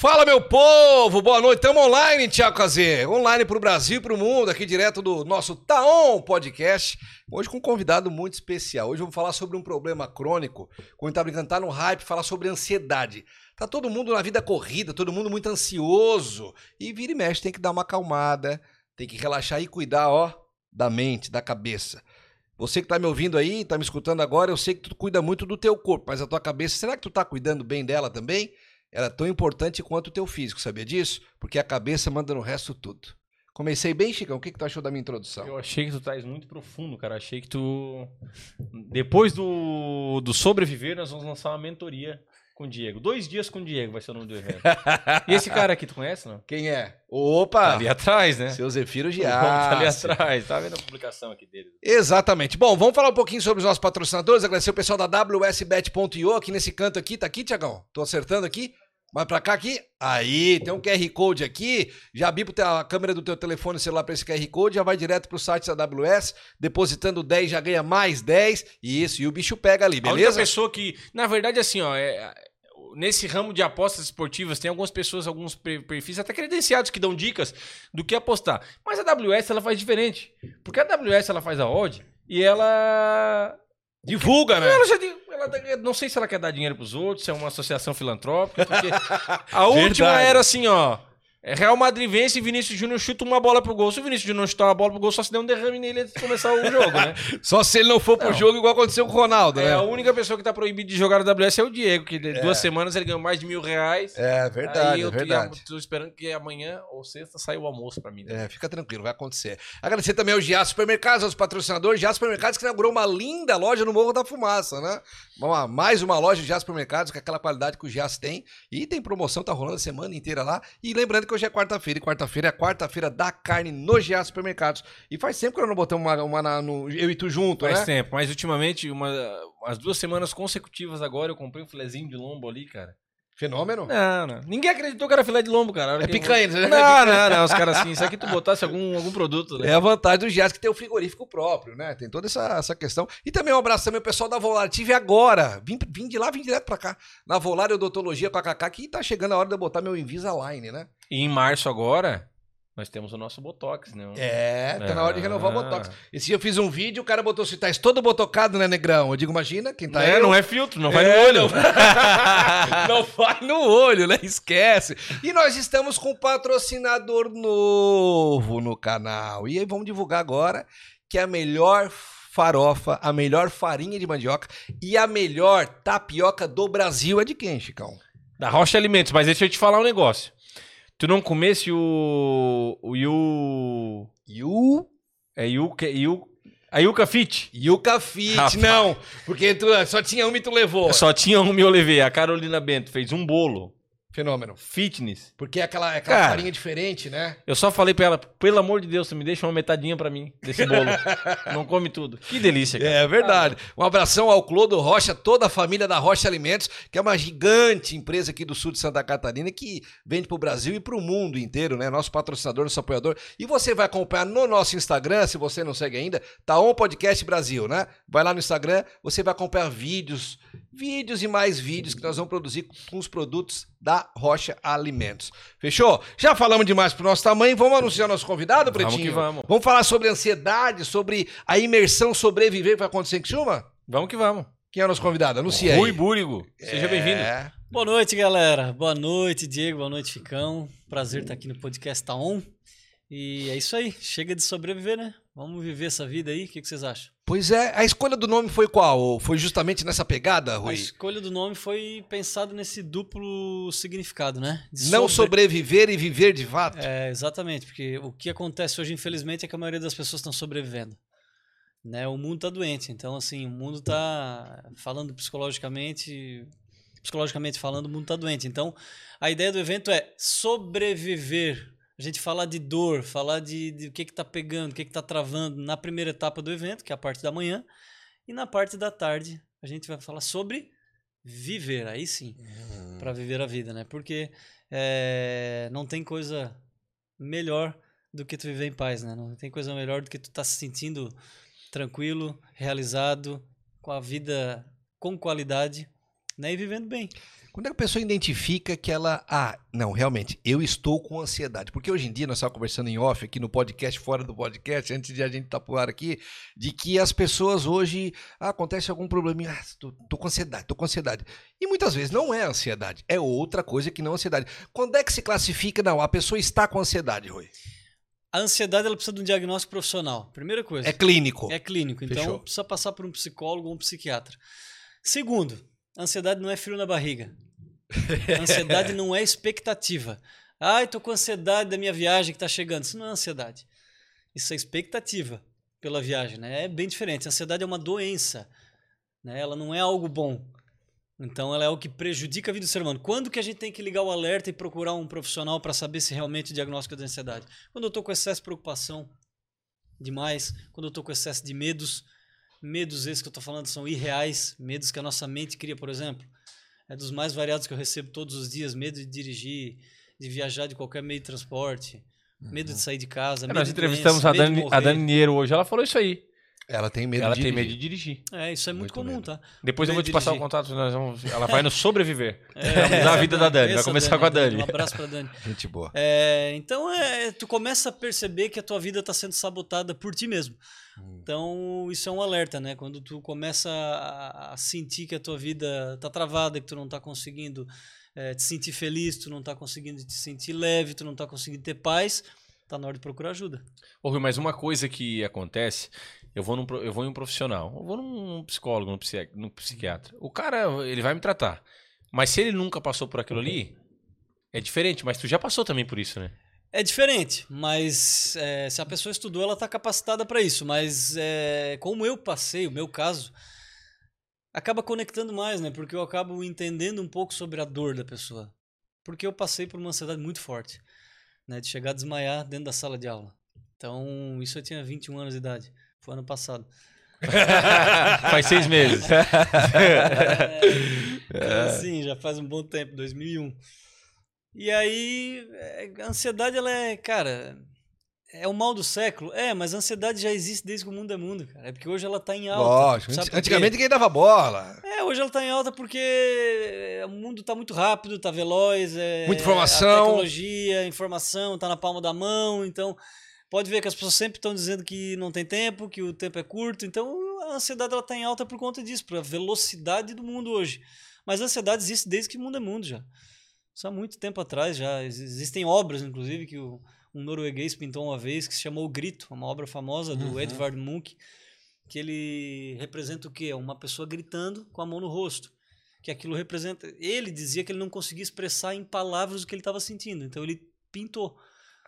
Fala, meu povo! Boa noite. Estamos online, Tiago Cazê. Online para o Brasil para o mundo, aqui direto do nosso Taon Podcast. Hoje com um convidado muito especial. Hoje vamos falar sobre um problema crônico. Como está brincando, tá no hype, falar sobre ansiedade. Tá todo mundo na vida corrida, todo mundo muito ansioso. E vira e mexe, tem que dar uma acalmada, tem que relaxar e cuidar, ó, da mente, da cabeça. Você que está me ouvindo aí, está me escutando agora, eu sei que tu cuida muito do teu corpo, mas a tua cabeça, será que tu está cuidando bem dela também? Ela é tão importante quanto o teu físico, sabia disso? Porque a cabeça manda no resto tudo. Comecei bem, Chicão. O que, que tu achou da minha introdução? Eu achei que tu estás muito profundo, cara. Achei que tu. Depois do, do sobreviver, nós vamos lançar uma mentoria com o Diego. Dois dias com o Diego vai ser o nome do evento. e esse cara aqui, tu conhece, não? Quem é? Opa! Tá ali atrás, né? Seu Zefiro Giassi. Tá ali atrás. Tá vendo a publicação aqui dele? Exatamente. Bom, vamos falar um pouquinho sobre os nossos patrocinadores. Agradecer o pessoal da WSBet.io aqui nesse canto aqui. Tá aqui, Tiagão? Tô acertando aqui? Vai pra cá aqui. Aí, tem um QR Code aqui. Já bipa a câmera do teu telefone celular para esse QR Code, já vai direto pro site da AWS, depositando 10 já ganha mais 10. E isso, e o bicho pega ali, beleza? A pessoa que, na verdade, assim, ó, é, nesse ramo de apostas esportivas, tem algumas pessoas, alguns perfis até credenciados que dão dicas do que apostar. Mas a AWS, ela faz diferente. Porque a AWS, ela faz a odd e ela... Divulga, né? Ela já, ela, não sei se ela quer dar dinheiro pros outros, se é uma associação filantrópica, a última era assim, ó. É Real Madrid vence e Vinícius Júnior chuta uma bola pro gol. Se o Vinícius Júnior chutar uma bola pro gol, só se der um derrame nele antes de começar o jogo, né? só se ele não for pro não. jogo, igual aconteceu com o Ronaldo, é, né? A única pessoa que tá proibido de jogar no WS é o Diego, que é. duas semanas ele ganhou mais de mil reais. É verdade, Aí eu é verdade. tô esperando que amanhã ou sexta saia o almoço pra mim. Né? É, fica tranquilo, vai acontecer. Agradecer também ao Giaço Supermercados, aos patrocinadores. Giaço Supermercados que inaugurou uma linda loja no Morro da Fumaça, né? Uma, mais uma loja de Giaço Supermercados com aquela qualidade que o Giaço tem. E tem promoção, tá rolando a semana inteira lá. E lembrando que hoje é quarta-feira quarta-feira é a quarta-feira da carne no GA Supermercados. E faz tempo que nós não botamos uma, uma na, no, eu e tu junto, faz né? Faz tempo, mas ultimamente, uma, as duas semanas consecutivas agora, eu comprei um filezinho de lombo ali, cara. Fenômeno? Não, não. Ninguém acreditou que era filé de lombo, cara. É picanha, né? Não, não, não. Os caras assim, isso aqui tu botasse algum, algum produto, né? É a vantagem do Gias que tem o frigorífico próprio, né? Tem toda essa, essa questão. E também um abraço também ao pessoal da Volar. Tive agora. Vim, vim de lá, vim direto pra cá. Na Volar Odontologia com a Kaká, que tá chegando a hora de eu botar meu Invisalign, né? E em março agora, nós temos o nosso Botox, né? É, tá na hora de renovar o Botox. Esse dia eu fiz um vídeo, o cara botou se tá todo botocado, né, negrão? Eu digo, imagina, quem tá é, aí. Não é filtro, não vai é, no olho. Não... não vai no olho, né? Esquece. E nós estamos com um patrocinador novo no canal. E aí vamos divulgar agora que é a melhor farofa, a melhor farinha de mandioca e a melhor tapioca do Brasil é de quem, Chicão? Da Rocha Alimentos, mas deixa eu te falar um negócio. Tu não comesse o. O Yu. Yu? É Yuka. Yu, a Yuka Fit? Yuka Fit, Rapaz. não. Porque tu, só tinha uma e tu levou. Só tinha uma e eu levei. A Carolina Bento fez um bolo. Fenômeno. Fitness. Porque é aquela, é aquela Cara, farinha diferente, né? Eu só falei pra ela, pelo amor de Deus, você me deixa uma metadinha pra mim desse bolo. Não come tudo. Que delícia, cara. É verdade. Um abração ao Clodo Rocha, toda a família da Rocha Alimentos, que é uma gigante empresa aqui do sul de Santa Catarina que vende pro Brasil e pro mundo inteiro, né? Nosso patrocinador, nosso apoiador. E você vai acompanhar no nosso Instagram, se você não segue ainda, tá on podcast Brasil, né? Vai lá no Instagram, você vai acompanhar vídeos, vídeos e mais vídeos que nós vamos produzir com os produtos da Rocha Alimentos. Fechou? Já falamos demais pro nosso tamanho, vamos anunciar nosso convidado, Pretinho? Vamos que vamos. Vamos falar sobre ansiedade, sobre a imersão sobreviver que vai acontecer em Criciúma? Vamos que vamos. Quem é o nosso convidado? Anuncia Rui aí. Rui Búrigo. Seja é... bem-vindo. Boa noite, galera. Boa noite, Diego. Boa noite, Ficão. Prazer estar aqui no podcast Tá On. E é isso aí. Chega de sobreviver, né? Vamos viver essa vida aí. O que vocês acham? Pois é, a escolha do nome foi qual? Foi justamente nessa pegada, Rui? A escolha do nome foi pensado nesse duplo significado, né? De Não sobre... sobreviver e viver de fato. É, exatamente, porque o que acontece hoje, infelizmente, é que a maioria das pessoas estão sobrevivendo. Né? O mundo está doente, então assim, o mundo está falando psicologicamente, psicologicamente falando, o mundo está doente. Então, a ideia do evento é sobreviver a gente falar de dor, falar de, de o que está pegando, o que está travando na primeira etapa do evento, que é a parte da manhã, e na parte da tarde a gente vai falar sobre viver, aí sim, uhum. para viver a vida, né? Porque é, não tem coisa melhor do que tu viver em paz, né? Não tem coisa melhor do que tu estar tá se sentindo tranquilo, realizado, com a vida com qualidade né, e vivendo bem. Quando é que a pessoa identifica que ela. Ah, não, realmente, eu estou com ansiedade. Porque hoje em dia, nós estávamos conversando em off aqui no podcast, fora do podcast, antes de a gente estar tá por ar aqui, de que as pessoas hoje. Ah, acontece algum probleminha. Ah, tô, tô com ansiedade, tô com ansiedade. E muitas vezes não é ansiedade, é outra coisa que não ansiedade. Quando é que se classifica, não, a pessoa está com ansiedade, Rui? A ansiedade ela precisa de um diagnóstico profissional. Primeira coisa. É clínico. É clínico. Então Fechou. precisa passar por um psicólogo ou um psiquiatra. Segundo, ansiedade não é frio na barriga. Ansiedade não é expectativa. Ai, tô com ansiedade da minha viagem que tá chegando. Isso não é ansiedade. Isso é expectativa pela viagem, né? É bem diferente. A ansiedade é uma doença, né? Ela não é algo bom. Então ela é algo que prejudica a vida do ser humano. Quando que a gente tem que ligar o alerta e procurar um profissional para saber se realmente o diagnóstico é de ansiedade? Quando eu tô com excesso de preocupação demais, quando eu tô com excesso de medos, medos esses que eu tô falando são irreais, medos que a nossa mente cria, por exemplo é dos mais variados que eu recebo todos os dias. Medo de dirigir, de viajar de qualquer meio de transporte, uhum. medo de sair de casa. É, nós entrevistamos doença, a, Dani, a Dani Niero hoje, ela falou isso aí. Ela tem medo ela de tem dirigir. medo de dirigir. É, isso é muito, muito comum, medo. tá? Depois medo eu vou te passar o contato, nós vamos, ela vai no sobreviver. É, na vida da Dani, vai começar Dani, com a Dani. Um abraço pra Dani. Gente boa. É, então, é, tu começa a perceber que a tua vida está sendo sabotada por ti mesmo. Hum. Então, isso é um alerta, né? Quando tu começa a, a sentir que a tua vida tá travada, que tu não tá conseguindo é, te sentir feliz, tu não tá conseguindo te sentir leve, tu não tá conseguindo ter paz, tá na hora de procurar ajuda. Ô, Rui, mas uma coisa que acontece eu vou, num, eu vou em um profissional, eu vou num psicólogo, num, psiqui, num psiquiatra. O cara, ele vai me tratar. Mas se ele nunca passou por aquilo ali, é diferente. Mas tu já passou também por isso, né? É diferente, mas é, se a pessoa estudou, ela está capacitada para isso. Mas é, como eu passei, o meu caso, acaba conectando mais, né? Porque eu acabo entendendo um pouco sobre a dor da pessoa. Porque eu passei por uma ansiedade muito forte, né? De chegar a desmaiar dentro da sala de aula. Então, isso eu tinha 21 anos de idade. Foi ano passado. faz seis meses. é, sim, já faz um bom tempo, 2001. E aí, é, a ansiedade, ela é, cara, é o mal do século. É, mas a ansiedade já existe desde que o mundo é mundo, cara. É porque hoje ela tá em alta. Lógico. Antigamente ninguém dava bola. É, hoje ela tá em alta porque o mundo tá muito rápido, tá veloz. É, Muita informação. A tecnologia, a informação tá na palma da mão. Então, pode ver que as pessoas sempre estão dizendo que não tem tempo, que o tempo é curto. Então a ansiedade ela está em alta por conta disso, pela velocidade do mundo hoje. Mas a ansiedade existe desde que o mundo é mundo já. Isso há muito tempo atrás já. Existem obras, inclusive, que o, um norueguês pintou uma vez que se chamou O Grito, uma obra famosa do uhum. Edvard Munch, que ele representa o quê? Uma pessoa gritando com a mão no rosto. Que aquilo representa. Ele dizia que ele não conseguia expressar em palavras o que ele estava sentindo. Então ele pintou.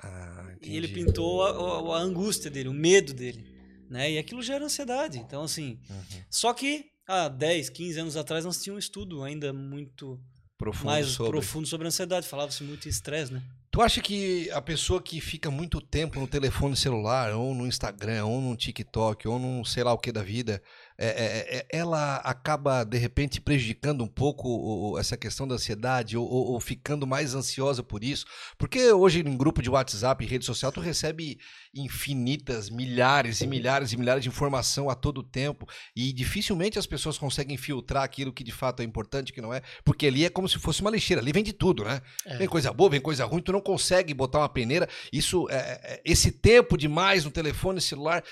Ah, e ele pintou a, a, a, angústia dele, o medo dele. Né? E aquilo gera ansiedade. Então, assim. Uhum. Só que há 10, 15 anos atrás nós tínhamos um estudo ainda muito profundo mais sobre. profundo sobre a ansiedade. Falava-se muito em estresse, né? Tu acha que a pessoa que fica muito tempo no telefone celular, ou no Instagram, ou no TikTok, ou num sei lá o que da vida, é, é, é, ela acaba, de repente, prejudicando um pouco essa questão da ansiedade ou, ou, ou, ficando mais ansiosa por isso? Porque hoje, em grupo de WhatsApp e rede social, tu recebe infinitas, milhares e milhares e milhares de informação a todo tempo e dificilmente as pessoas conseguem filtrar aquilo que de fato é importante, que não é, porque ali é como se fosse uma lixeira, ali vem de tudo, né? É. Vem coisa boa, vem coisa ruim, tu não consegue botar uma peneira. Isso, é, esse tempo demais no telefone celular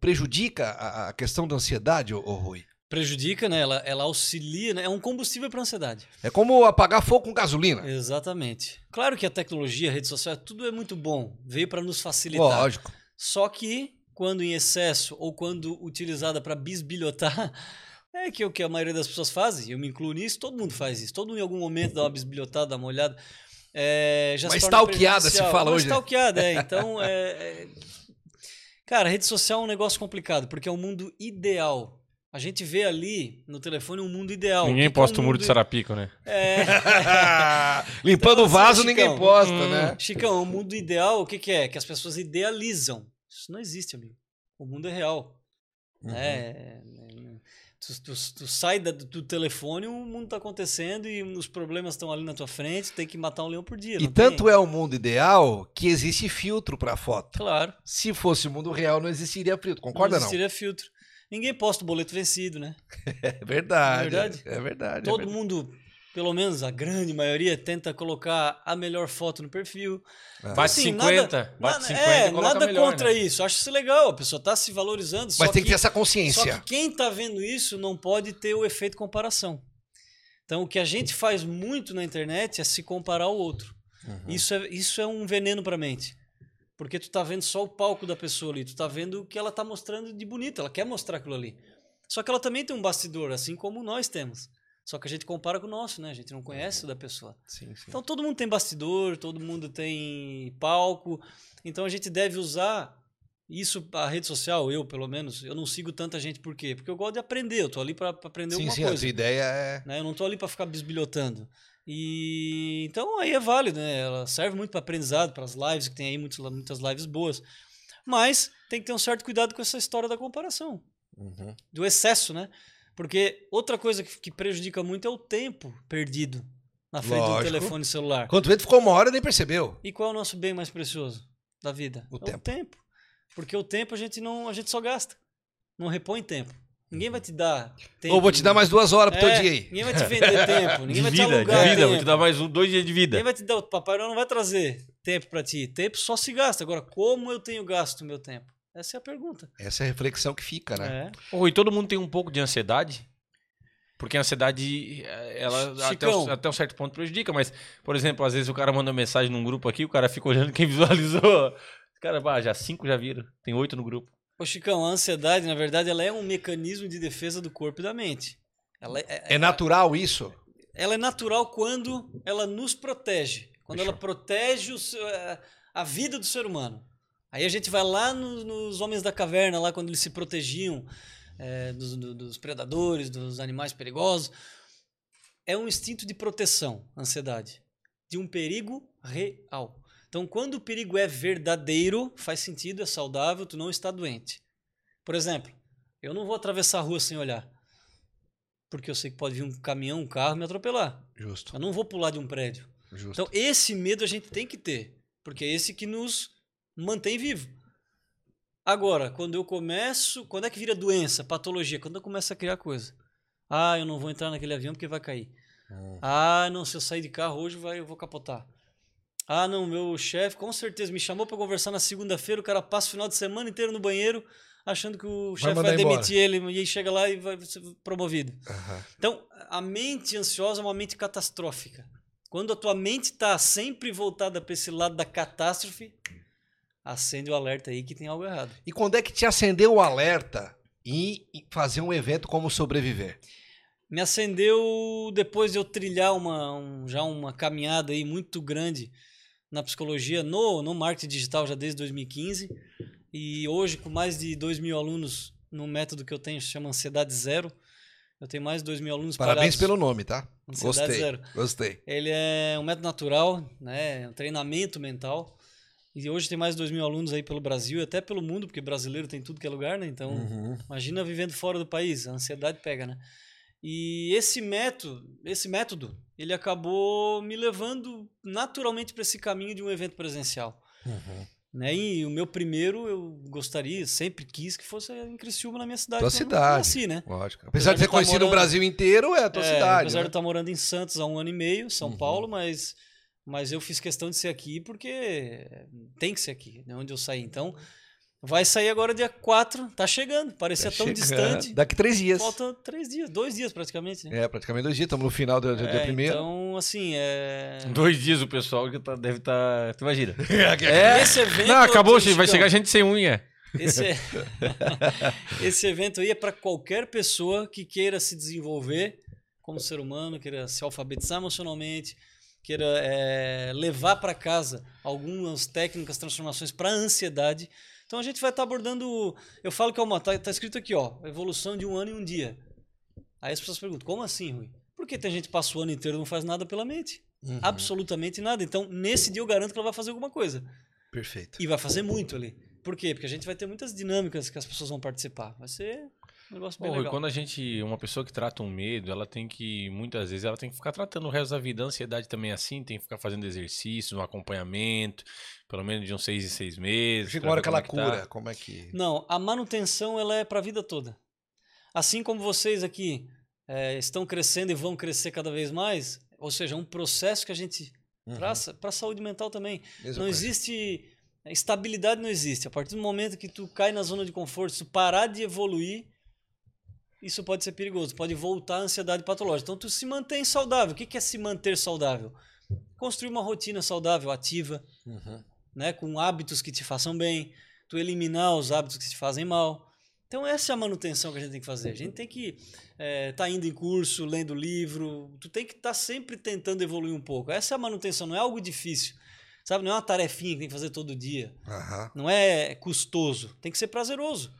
prejudica a, a questão da ansiedade, ô, ô Rui? Prejudica, né? Ela, ela auxilia, né? É um combustível para ansiedade. É como apagar fogo com gasolina. Exatamente. Claro que a tecnologia, a rede social, tudo é muito bom. Veio para nos facilitar. Lógico. Só que, quando em excesso ou quando utilizada para bisbilhotar, é que é o que a maioria das pessoas faz. Eu me incluo nisso, todo mundo faz isso. Todo mundo em algum momento dá uma bisbilhotada, dá uma olhada. É, já uma stalkeada se fala uma hoje. Uma stalkeada, é. Então, é, é Cara, rede social é um negócio complicado, porque é um mundo ideal. A gente vê ali no telefone um mundo ideal. Ninguém posta o um muro de Sarapico, né? É. Limpando então, o vaso, assim, ninguém posta, hum, né? Chicão, o mundo ideal, o que, que, é? Que as pessoas idealizam. Isso não existe, amigo. O mundo é real. Uhum. É, Tu, tu, tu sai da, do telefone, o mundo está acontecendo e os problemas estão ali na tua frente, tem que matar um leão por dia. E tanto tem? é o mundo ideal que existe filtro para foto. Claro. Se fosse o mundo real, não existiria filtro, concorda não? Não existiria filtro. Ninguém posta o boleto vencido, né? É verdade. É verdade? É verdade. é Todo verdade. mundo, pelo menos a grande maioria, tenta colocar a melhor foto no perfil. Ah. Bate Assim, 50, bate nada, 50 é, nada melhor, contra né? isso. Acho isso legal. A pessoa tá se valorizando. Mas só tem que ter essa Só consciência. que quem tá vendo isso não pode ter o efeito comparação. Então, o que a gente faz muito na internet é se comparar ao outro. Uhum. Isso, é, isso é um veneno pra mente. Porque tu tá vendo só o palco da pessoa ali, tu tá vendo o que ela tá mostrando de bonito, ela quer mostrar aquilo ali. Só que ela também tem um bastidor, assim como nós temos. Só que a gente compara com o nosso, né? A gente não conhece o da pessoa. Sim, sim. Então todo mundo tem bastidor, todo mundo tem palco. Então a gente deve usar isso, a rede social, eu pelo menos, eu não sigo tanta gente por quê? Porque eu gosto de aprender, eu tô ali para aprender sim, alguma sim, a coisa tua ideia é. né? Eu não tô ali para ficar bisbilhotando. E então aí é válido, né? Ela serve muito para aprendizado, para as lives, que tem aí muitas, muitas lives boas. Mas tem que ter um certo cuidado com essa história da comparação, Uhum. do excesso, né? Porque outra coisa que, que prejudica muito é o tempo perdido na frente Lógico. do telefone celular. Quando vê, ficou uma hora e nem percebeu. E qual é o nosso bem mais precioso da vida? O é tempo. o tempo. Porque o tempo a gente não, a gente só gasta. Não repõe tempo. Ninguém vai te dar tempo. Ou vou te dar mais duas horas pro teu É, dia aí. Ninguém vai te vender tempo. Ninguém De vai te vida, de alugar vida, vou tempo. te dar mais um, dois dias de vida. Ninguém vai te dar, o Papai Noel não vai trazer tempo pra ti. Tempo só se gasta. Agora, como eu tenho gasto o meu tempo? Essa é a pergunta. Essa é a reflexão que fica, né? É. Ô, e todo mundo tem um pouco de ansiedade? Porque a ansiedade, ela até, um- até um certo ponto prejudica, mas, por exemplo, às vezes o cara manda uma mensagem num grupo aqui, o cara fica olhando quem visualizou. Cara, bah, já cinco já viram, tem oito no grupo. Ô, Chicão, a ansiedade, na verdade, ela é um mecanismo de defesa do corpo e da mente. Ela é, É natural isso? ela é natural quando ela nos protege. Quando ela protege o seu- a- vida do ser humano. Aí a gente vai lá no- nos Homens da Caverna, lá quando eles se protegiam é, dos, do- dos predadores, dos animais perigosos. É um instinto de proteção, a ansiedade, de um perigo real. Então, quando o perigo é verdadeiro, faz sentido, é saudável, tu não está doente. Por exemplo, eu não vou atravessar a rua sem olhar. Porque eu sei que pode vir um caminhão, um carro me atropelar. Justo, Eu não vou pular de um prédio. justo. Então, esse medo a gente tem que ter, porque é esse que nos mantém vivo. Agora, quando eu começo, quando é que vira doença, patologia? Quando eu começo a criar coisa. Ah, eu não vou entrar naquele avião porque vai cair. Hum. Ah, não, se eu sair de carro hoje vai, eu vou capotar. Ah, não, meu chefe com certeza me chamou para conversar na segunda-feira, o cara passa o final de semana inteiro no banheiro achando que o chefe vai embora. demitir ele e aí chega lá e vai ser promovido. Aham. Então, a mente ansiosa é uma mente catastrófica. Quando a tua mente está sempre voltada para esse lado da catástrofe, acende o alerta aí que tem algo errado. E quando é que te acendeu o alerta em em fazer um evento como sobreviver? Me acendeu depois de eu trilhar uma, um- já uma caminhada aí muito grande na psicologia, no, no marketing digital já desde 2015. E hoje, com mais de 2 mil alunos no método que eu tenho, se chama Ansiedade Zero. Eu tenho mais de 2 mil alunos Parabéns espalhados. pelo nome, tá? Ansiedade Gostei. zero. Gostei. Ele é um método natural, né? é um treinamento mental. E hoje tem mais de 2 mil alunos aí pelo Brasil e até pelo mundo, porque brasileiro tem tudo que é lugar, né? Então, Uhum. imagina vivendo fora do país, a ansiedade pega, né? E esse método, esse método, ele acabou me levando naturalmente para esse caminho de um evento presencial. Uhum. Né? E o meu primeiro, eu gostaria, sempre quis que fosse em Criciúma, na minha cidade. Tua eu cidade. Nasci, né? Lógico. Apesar de de ter tá conhecido o morando- Brasil inteiro, é a tua É, cidade. Apesar de né? eu estar morando em Santos há um ano e meio, São Uhum. Paulo, mas, mas eu fiz questão de ser aqui porque tem que ser aqui, né, onde eu saí. Então, vai sair agora dia 4, tá chegando, parecia Tá tão chegando. distante. Daqui três dias. Falta três dias, dois dias praticamente. Né? É, praticamente dois dias. Estamos no final do, do dia É, primeiro. Então, assim, é... Dois dias o pessoal que tá- deve estar. tu imagina. É, esse evento... Não, acabou, Chicão, vai chegar gente sem unha. Esse, é- esse evento aí é para qualquer pessoa que queira se desenvolver como ser humano, queira se alfabetizar emocionalmente, queira é, levar para casa algumas técnicas, transformações para ansiedade. Então a gente vai estar abordando. Eu falo que é uma. Tá, tá escrito aqui, ó. Evolução de um ano e um dia. Aí as pessoas perguntam, como assim, Rui? Porque tem gente que passa o ano inteiro e não faz nada pela mente. Uhum. Absolutamente nada. Então, nesse dia eu garanto que ela vai fazer alguma coisa. Perfeito. E vai fazer muito ali. Por quê? Porque a gente vai ter muitas dinâmicas que as pessoas vão participar. Vai ser um negócio bem Bom, legal. quando a gente, uma pessoa que trata um medo, ela tem que, muitas vezes, ela tem que ficar tratando o resto da vida. A ansiedade também é assim, tem que ficar fazendo exercício, um acompanhamento, pelo menos de uns seis em seis meses. Chega uma hora que ela é tá. cura. Como é que. Não, a manutenção ela é para a vida toda. Assim como vocês aqui é, estão crescendo e vão crescer cada vez mais, ou seja, é um processo que a gente Uhum. traça para a saúde mental também. Mesma não coisa. existe. Estabilidade não existe. A partir do momento que tu cai na zona de conforto, se tu parar de evoluir, isso pode ser perigoso. Pode voltar à ansiedade patológica. Então, tu se mantém saudável. O que é se manter saudável? Construir uma rotina saudável, ativa, Uhum. né? com hábitos que te façam bem, tu eliminar os hábitos que te fazem mal. Então, essa é a manutenção que a gente tem que fazer. A gente tem que estar indo em curso, lendo livro, tu tem que estar sempre tentando evoluir um pouco. Essa é a manutenção, não é algo difícil. Sabe, não é uma tarefinha que tem que fazer todo dia. Aham. Não é custoso, tem que ser prazeroso.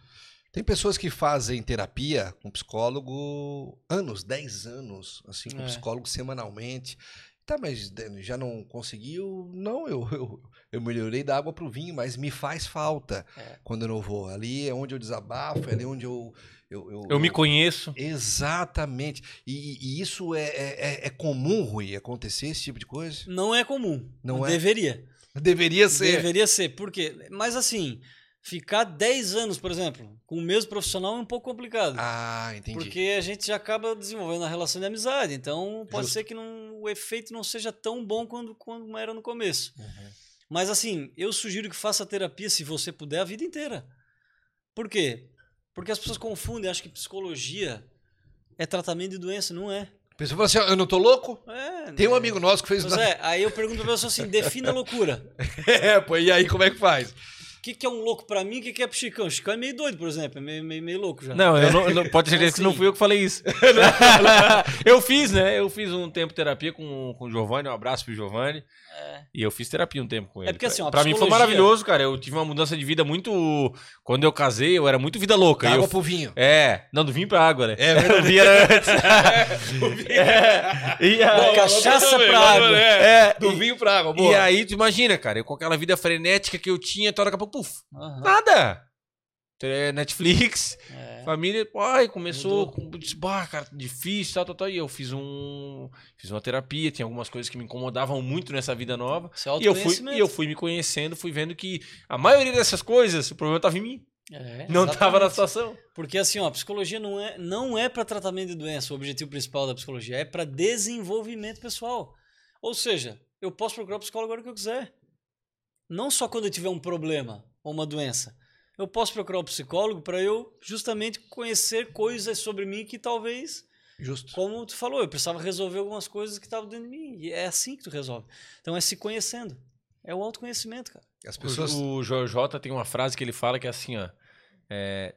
Tem pessoas que fazem terapia com psicólogo anos, 10 anos, assim, com É. psicólogo semanalmente. Tá, mas já não conseguiu? Não, eu, eu, eu melhorei da água pro vinho, mas me faz falta É. quando eu não vou. Ali é onde eu desabafo, é ali onde eu. Eu, eu, Eu me conheço. Exatamente. E, e isso é, é, é- é comum, Rui, acontecer esse tipo de coisa? Não é comum. Não é? Deveria. Deveria ser. Deveria ser. Por quê? Mas assim, ficar 10 anos, por exemplo, com o mesmo profissional é um pouco complicado. Ah, entendi. Porque a gente já acaba desenvolvendo a relação de amizade. Então, pode Justo. ser que não- o efeito não seja tão bom quando, quando era no começo. Uhum. Mas assim, eu sugiro que faça terapia, se você puder, a vida inteira. Por quê? Porque as pessoas confundem, acham que psicologia é tratamento de doença. Não é. A pessoa fala assim: "Ó, eu não tô louco? é Tem um é. amigo nosso que fez. Pois é, aí eu pergunto pra pessoa assim: defina loucura. É, pô, e aí como é que faz? O que, que é um louco pra mim? O que, que é pro Chicão? O Chicão é meio doido, por exemplo. É meio, meio, meio louco já. Não, eu não, eu não- pode certeza que não Assim. fui eu que falei isso. eu fiz, né? Eu fiz um tempo terapia com, com o Giovanni, um abraço pro Giovanni. É. E eu fiz terapia um tempo com ele. porque, assim, ó, a pra mim foi psicologia- maravilhoso, cara. Eu tive uma mudança de vida muito. Quando eu casei, eu era muito vida louca. Da E eu água pro vinho. É, não, do vinho pra água, né? É. O vinho era antes. é, e Da aí, cachaça pra água. é, Do e, vinho pra água, e boa. aí, tu imagina, cara, eu com aquela vida frenética que eu tinha, então daqui a pouco, puf, Aham. nada. Netflix, É. família, ai, começou, com, disse, bah, cara, difícil, tal, tal, tal. E eu fiz um, fiz uma terapia, tinha algumas coisas que me incomodavam muito nessa vida nova. É E eu, fui, e eu fui me conhecendo, fui vendo que a maioria dessas coisas, o problema tava em mim, É, não tava na situação. Porque assim, ó, a psicologia não é, não é para tratamento de doença, o objetivo principal da psicologia é para desenvolvimento pessoal. Ou seja, eu posso procurar o psicólogo agora que eu quiser. Não só quando eu tiver um problema ou uma doença. Eu posso procurar o psicólogo para eu justamente conhecer coisas sobre mim que talvez, Justo. como tu falou, eu precisava resolver algumas coisas que estavam dentro de mim. E é assim que tu resolve. Então é se conhecendo. É o autoconhecimento, cara. As pessoas. O, Jota tem uma frase que ele fala que é assim, ó. é,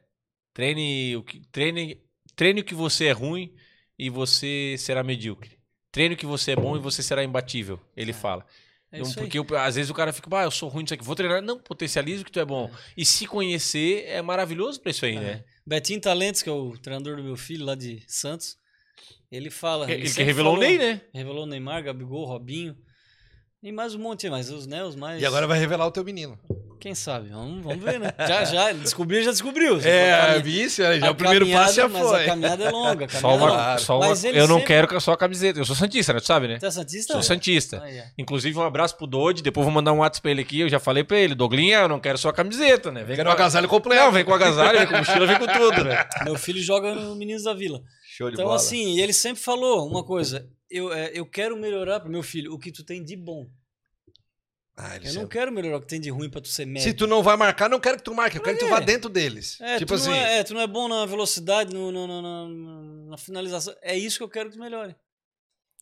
treine, o que, treine, treine o que você é ruim e você será medíocre. Treine o que você é bom e você será imbatível. Ele fala. É porque o- às vezes o cara fica, ah, eu sou ruim nisso aqui, vou treinar. Não, potencializa o que tu é bom. E se conhecer é maravilhoso pra isso aí, né? Betinho Talentos, que é o treinador do meu filho lá de Santos, ele fala. Ele, que sempre revelou falou- o Ney, né? Revelou o Neymar, Gabigol, Robinho. E mais um monte, mas os, né, os mais. E agora vai revelar o teu menino. Quem sabe? Vamos, vamos ver, né? Já, já, descobrir, já descobriu. Já foi É, vice, já a o primeiro passo já caminhada, mas foi. a caminhada é longa. a Só caminhada é uma, longa. só uma- eu não sempre- quero que só a camiseta. Eu sou Santista, né? Tu sabe, né? Tu é Santista? Sou Santista. Ah, é. Inclusive, um abraço pro Dodi. Depois vou mandar um WhatsApp pra ele aqui. Eu já falei pra ele, Doglinha, eu não quero só a camiseta, né? Vem Quero com um agasalho completo. Não, vem com agasalho, vem com mochila, vem com tudo, né? Meu filho joga no Meninos da Vila. Show de Então, bola. assim, ele sempre falou uma coisa. Eu, é, eu quero melhorar pro meu filho o que tu tem de bom. Ah, Eu não quero melhorar o que tem de ruim pra tu ser médio. Se tu não vai marcar, não quero que tu marque, eu quero que tu É. vá dentro deles. É, tipo tu assim. Não é, é, tu não é bom na velocidade, no, no- no- no- na finalização. É isso que eu quero que tu melhore.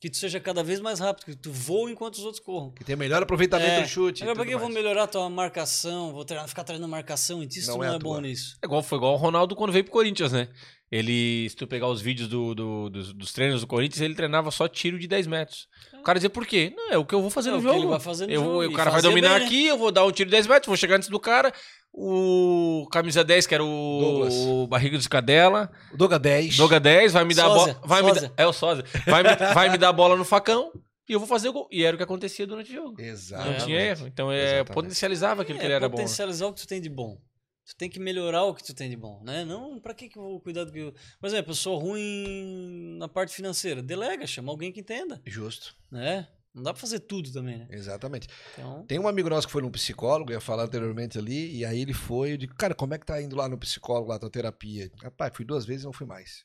Que tu seja cada vez mais rápido, que tu voe enquanto os outros corram. Que tem melhor aproveitamento É. do chute. Agora, pra que eu vou melhorar a tua marcação? Vou treinar, ficar treinando marcação e isso Não tu é não a é bom nisso. É igual, foi igual o Ronaldo quando veio pro Corinthians, né? Ele, se tu pegar os vídeos do, do- dos, dos treinos do Corinthians, ele treinava só tiro de 10 metros. O cara dizia, por quê? Não, é o que eu vou fazer É no o que jogo. ele vai fazer no Eu- jogo, O cara vai dominar bem, né? aqui, eu vou dar um tiro de 10 metros, vou chegar antes do cara. O camisa 10, que era o, Douglas. o barriga de cadela. O Doga 10. Doga 10, vai me dar a bola. Vai me é o sósia. Vai me, vai me dar a bola no facão e eu vou fazer o gol. E era o que acontecia durante o jogo. Exato. Não tinha erro. Então é, Exatamente. potencializava aquilo que ele É, era bom. né? potencializar o que tu tem de bom. Tu tem que melhorar o que tu tem de bom, né? Não, pra que que eu vou cuidar do que eu... Por exemplo, eu sou ruim na parte financeira. Delega, chama alguém que entenda, Justo. né? Não dá pra fazer tudo também, né? Exatamente. Então, Tem um amigo nosso que foi num psicólogo, ia falar anteriormente ali, e aí ele foi, eu digo, cara, como é que tá indo lá no psicólogo, lá tua terapia? Rapaz, fui duas vezes e não fui mais.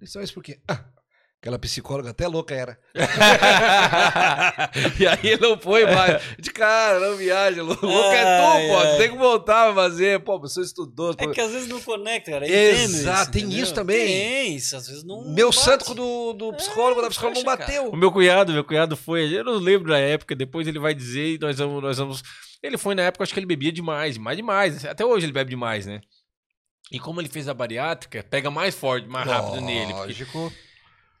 Isso é isso por quê? Ah, aquela psicóloga até louca era. e aí ele não foi mais. De cara, não viaja, louco é Ai, tu, pô, ai. tem que voltar a fazer. Pô, você estudou. é que às vezes não conecta, cara. entendo Exato, tem entendeu? isso também. Tem isso, às vezes não. Meu bate. santo do, do psicólogo, É, da psicóloga não poxa, cara. bateu. O meu cunhado, meu cunhado foi, eu não lembro da época, depois ele vai dizer e nós vamos, nós vamos. Ele foi na época, acho que ele bebia demais, mais demais. Até hoje ele bebe demais, né? E como ele fez a bariátrica, pega mais forte, mais rápido nele. porque- Lógico.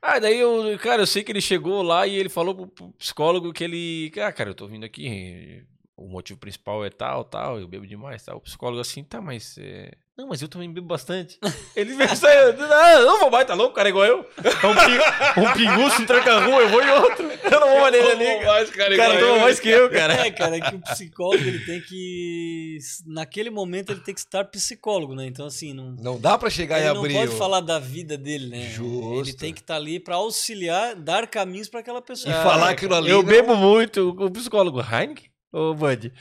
Ah, daí eu, cara, eu sei que ele chegou lá e ele falou pro, psicólogo que ele. Ah, cara, eu tô vindo aqui. O motivo principal é tal, tal, eu bebo demais, tal. O psicólogo assim, tá, mas. é, Não, mas eu também bebo bastante. Ele saindo. Ah, não vou mais, tá louco? O cara é igual eu. É um, um pinguço, um tranca-rua, eu vou em outro. Eu não vou mais nele ali. cara. mais, cara, O cara toma mais que eu, cara. É, cara, é que o psicólogo ele tem que. Naquele momento ele tem que estar psicólogo, né? Então, assim, não. Não dá pra chegar Ele e não abrir. pode o- falar da vida dele, né? Justo. Ele tem que estar ali pra auxiliar, dar caminhos pra aquela pessoa. E falar aquilo ali. Eu não- bebo muito. O psicólogo, Heineken ou Bud?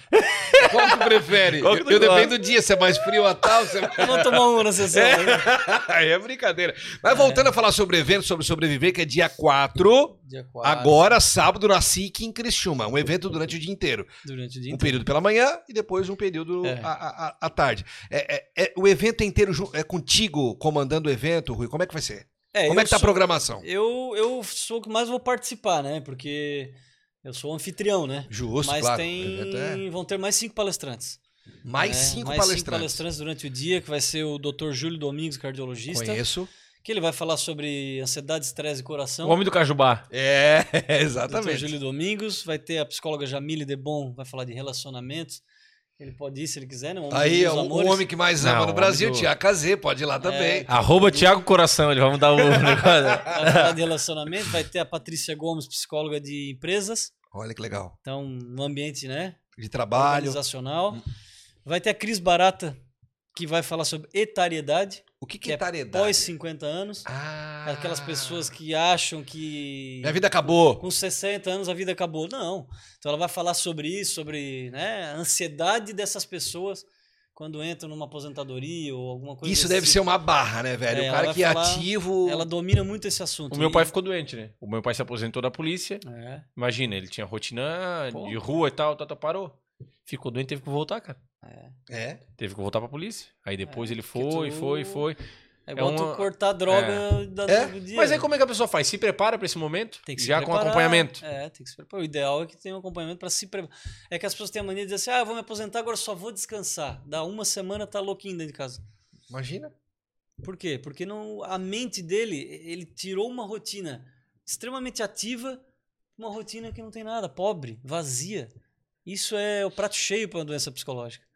Qual que tu prefere? Qual que eu gosta? dependo do dia, se é mais frio a tal, se é... Vamos tomar uma na sessão. né? Aí é brincadeira. Mas voltando a falar sobre o evento, sobre sobreviver, que é dia 4, Dia 4, agora, sábado, na SIC em Criciúma. Um evento durante o dia inteiro. Durante o dia Um inteiro. período pela manhã e depois um período É. à, à- à tarde. É, é- é- o evento inteiro ju- é contigo comandando o evento, Rui? Como é que vai ser? É, Como eu é que tá a sou- programação? Eu, eu sou o que mais vou participar, né? Porque eu sou o anfitrião, né? Justo, Mas claro. tem. O é- Vão ter mais cinco palestrantes. Mais né? cinco mais cinco palestrantes. palestrantes durante o dia, que vai ser o Dr. Júlio Domingos, cardiologista. Conheço. Que ele vai falar sobre ansiedade, estresse e O coração. homem do Cajubá. É, Dr. exatamente. Júlio Domingos. Vai ter a psicóloga Jamile Debon, vai falar de relacionamentos. Ele pode ir se ele quiser, né? O Aí, dos o, o amores. homem que mais Não, ama o no Brasil, do- Tiago Cazê, pode ir lá também. Arroba Thiago Coração, ele vai mudar o negócio. Vai falar de relacionamento. Vai ter a Patrícia Gomes, psicóloga de empresas. Olha que legal. Então, no ambiente, né? De trabalho. organizacional. Vai ter a Cris Barata, que vai falar sobre etariedade, O que, que que é etariedade? pós 50 anos. Ah. Aquelas pessoas que acham que Minha vida acabou. com 60 anos a vida acabou. Não. Então ela vai falar sobre isso, sobre né, a ansiedade dessas pessoas quando entram numa aposentadoria ou alguma coisa Isso deve tipo. ser uma barra, né, velho? É, o ela cara que é falar- ativo. Ela domina muito esse assunto. O meu E- pai ficou doente, né? O meu pai se aposentou da polícia. É, Imagina, ele tinha rotina Pô. de rua e tal, tal, tal, parou. Ficou doente, teve que voltar, cara. É. É. Teve que voltar pra polícia. Aí depois É, ele foi, tu- foi, foi. É igual uma- tu cortar droga da É? do dia. Mas aí como é que a pessoa faz? Se prepara pra esse momento? Tem que se já com preparar. acompanhamento. É, tem que se preparar. O ideal é que tenha um acompanhamento para se preparar. É que as pessoas têm a mania de dizer assim: ah, eu vou me aposentar, agora só vou descansar. Dá uma semana, tá louquinho dentro de casa. Imagina. Por quê? Porque não, a mente dele, ele tirou uma rotina extremamente ativa, uma rotina que não tem nada, pobre, vazia. Isso é o prato cheio para uma doença psicológica.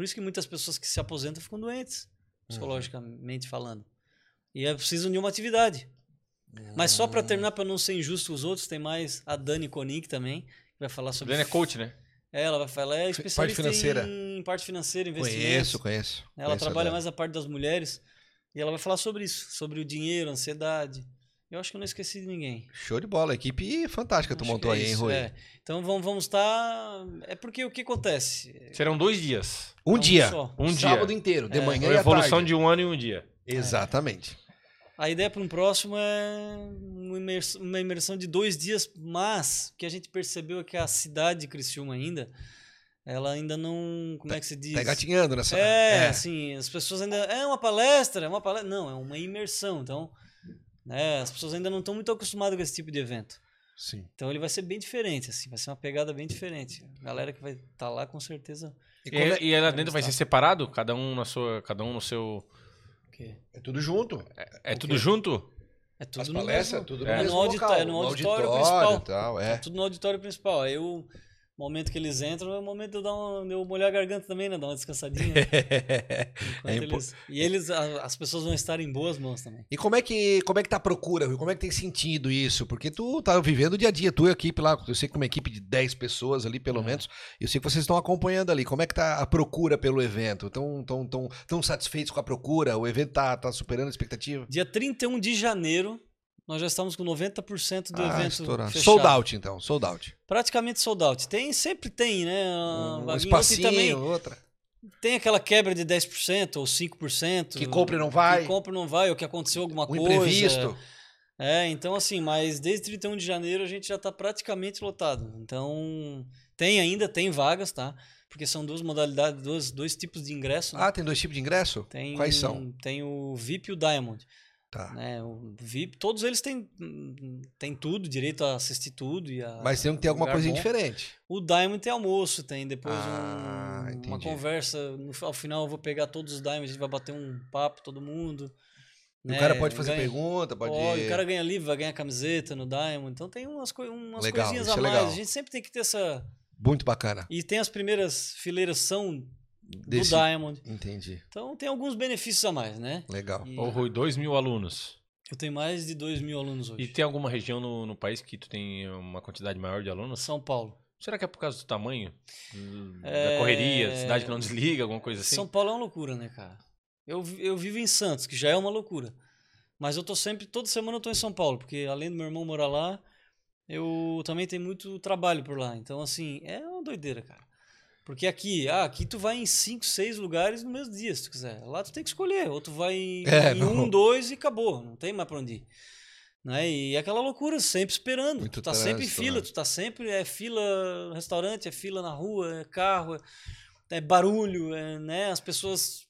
Por isso que muitas pessoas que se aposentam ficam doentes, psicologicamente falando. E é precisam de uma atividade. Mas só para terminar, para não ser injusto com os outros, tem mais a Dani Konik também, que vai falar sobre. Dani é coach, né? É, ela vai falar, é especialista financeira. em parte financeira, investimentos. Conheço, conheço. Ela Conheço a trabalha mais a parte das mulheres e ela vai falar sobre isso, sobre o dinheiro, a ansiedade. Eu acho que eu não esqueci de ninguém. Show de bola. Equipe fantástica tu Acho montou que é aí, hein, Rui? é. Então vamos vamos estar. É porque o que acontece? Serão dois dias. Um É dia. só. Um Sábado dia. inteiro, de É. manhã Uma e evolução tarde. de um ano e um dia. Exatamente. A ideia para um próximo é uma imers- uma imersão de dois dias, mas o que a gente percebeu é que a cidade de Criciúma ainda, ela ainda não. Como é que se diz? Tá engatinhando nessa. É, assim, as pessoas ainda. É uma palestra, é uma palestra. Não, é uma imersão. Então, né, as pessoas ainda não estão muito acostumadas com esse tipo de evento. Sim. Então ele vai ser bem diferente, assim, vai ser uma pegada bem diferente. A galera que vai estar lá, com certeza. E E, é... e lá dentro vai ser separado? Cada um na sua. Cada um no seu. é tudo junto. É O tudo junto? É tudo As no palestras, mesmo- tudo é, no no mesmo auditório, local. no no auditório auditório principal. tal, é. É tudo no auditório principal. O momento que eles entram é o momento de eu, dar um, de eu molhar a garganta também, né? Dar uma descansadinha. É impo- eles- e eles, as pessoas vão estar em boas mãos também. E como é que como é que tá a procura, Rui? Como é que tem sentido isso? Porque tu tá vivendo o dia a dia, tu e a equipe lá, eu sei que uma equipe de 10 pessoas ali, pelo É. menos, eu sei que vocês estão acompanhando ali. Como é que tá a procura pelo evento? Estão tão, tão, tão satisfeitos com a procura? O evento tá, tá superando a expectativa? Dia 31 de janeiro, Nós já estamos com 90% do Ah, evento estourando. fechado. Sold out, então. Sold out. Praticamente sold out. Tem, sempre tem, né? Um e espacinho, também outra. tem aquela quebra de 10% ou 5%. Que compra e não vai. Que compra e não vai, ou que aconteceu alguma Um coisa. imprevisto. É, então assim, mas desde 31 de janeiro a gente já está praticamente lotado. Então, tem ainda, tem vagas, tá? Porque são duas modalidades, dois, dois tipos de ingresso. né? Ah, tem dois tipos de ingresso? tem, Quais são? Tem o VIP e o Diamond. Tá. Né? O VIP, todos eles têm, têm tudo, direito a assistir tudo. E a, Mas tem que ter alguma bom. diferente. O Diamond tem almoço, tem depois Ah, um- uma conversa. No, ao final eu vou pegar todos os Diamonds, a gente vai bater um papo, todo mundo. Né? o cara pode fazer Ganha- pergunta, pode. Pode, o cara ganha livro, vai ganhar camiseta no Diamond. Então tem umas, coi- umas Legal, coisinhas a é mais. legal. A gente sempre tem que ter essa. Muito bacana. E tem as primeiras fileiras são Desse- do Diamond. Entendi. Então tem alguns benefícios a mais, né? Legal. E Ô, Rui, 2 mil alunos. eu tenho mais de 2 mil alunos hoje. E tem alguma região no, no país que tu tem uma quantidade maior de alunos? São Paulo. Será que é por causa do tamanho? É, Da correria, da cidade que não desliga, alguma coisa assim? São Paulo é uma loucura, né, cara? Eu, eu vivo em Santos, que já é uma loucura. Mas eu tô sempre, toda semana eu tô em São Paulo, porque além do meu irmão morar lá, eu também tenho muito trabalho por lá. Então, assim, é uma doideira, cara. Porque aqui, ah, aqui tu vai em cinco, seis lugares no mesmo dia, se tu quiser. Lá tu tem que escolher. Ou tu vai em, É, em um, dois e acabou. Não tem mais pra onde ir. Né? E é aquela loucura, sempre esperando. Muito tu tá sempre em trânsito, fila, né? tu tá sempre, é fila no restaurante, é fila na rua, é carro, é, é barulho, é, né? As pessoas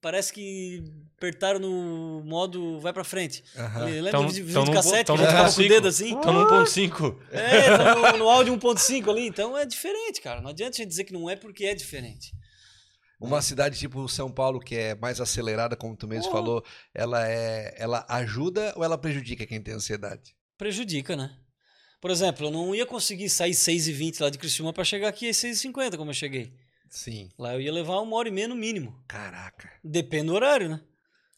parece que apertaram no modo vai pra frente. Ali, Lembra Tão- do vídeo tão no- cassete tão que ficava com o 1.5. dedo assim? Tô no 1.5. É, tá no, no áudio 1.5 ali, então é diferente, cara. Não adianta a gente dizer que não é porque é diferente. Uma cidade tipo São Paulo, que é mais acelerada, como tu mesmo Oh. falou, ela é. Ela ajuda ou ela prejudica quem tem ansiedade? Prejudica, né? Por exemplo, eu não ia conseguir sair 6h20 lá de Criciúma pra chegar aqui às 6h50, como eu cheguei. Sim. Lá eu ia levar uma hora e meia no mínimo. Caraca. Depende do horário, né?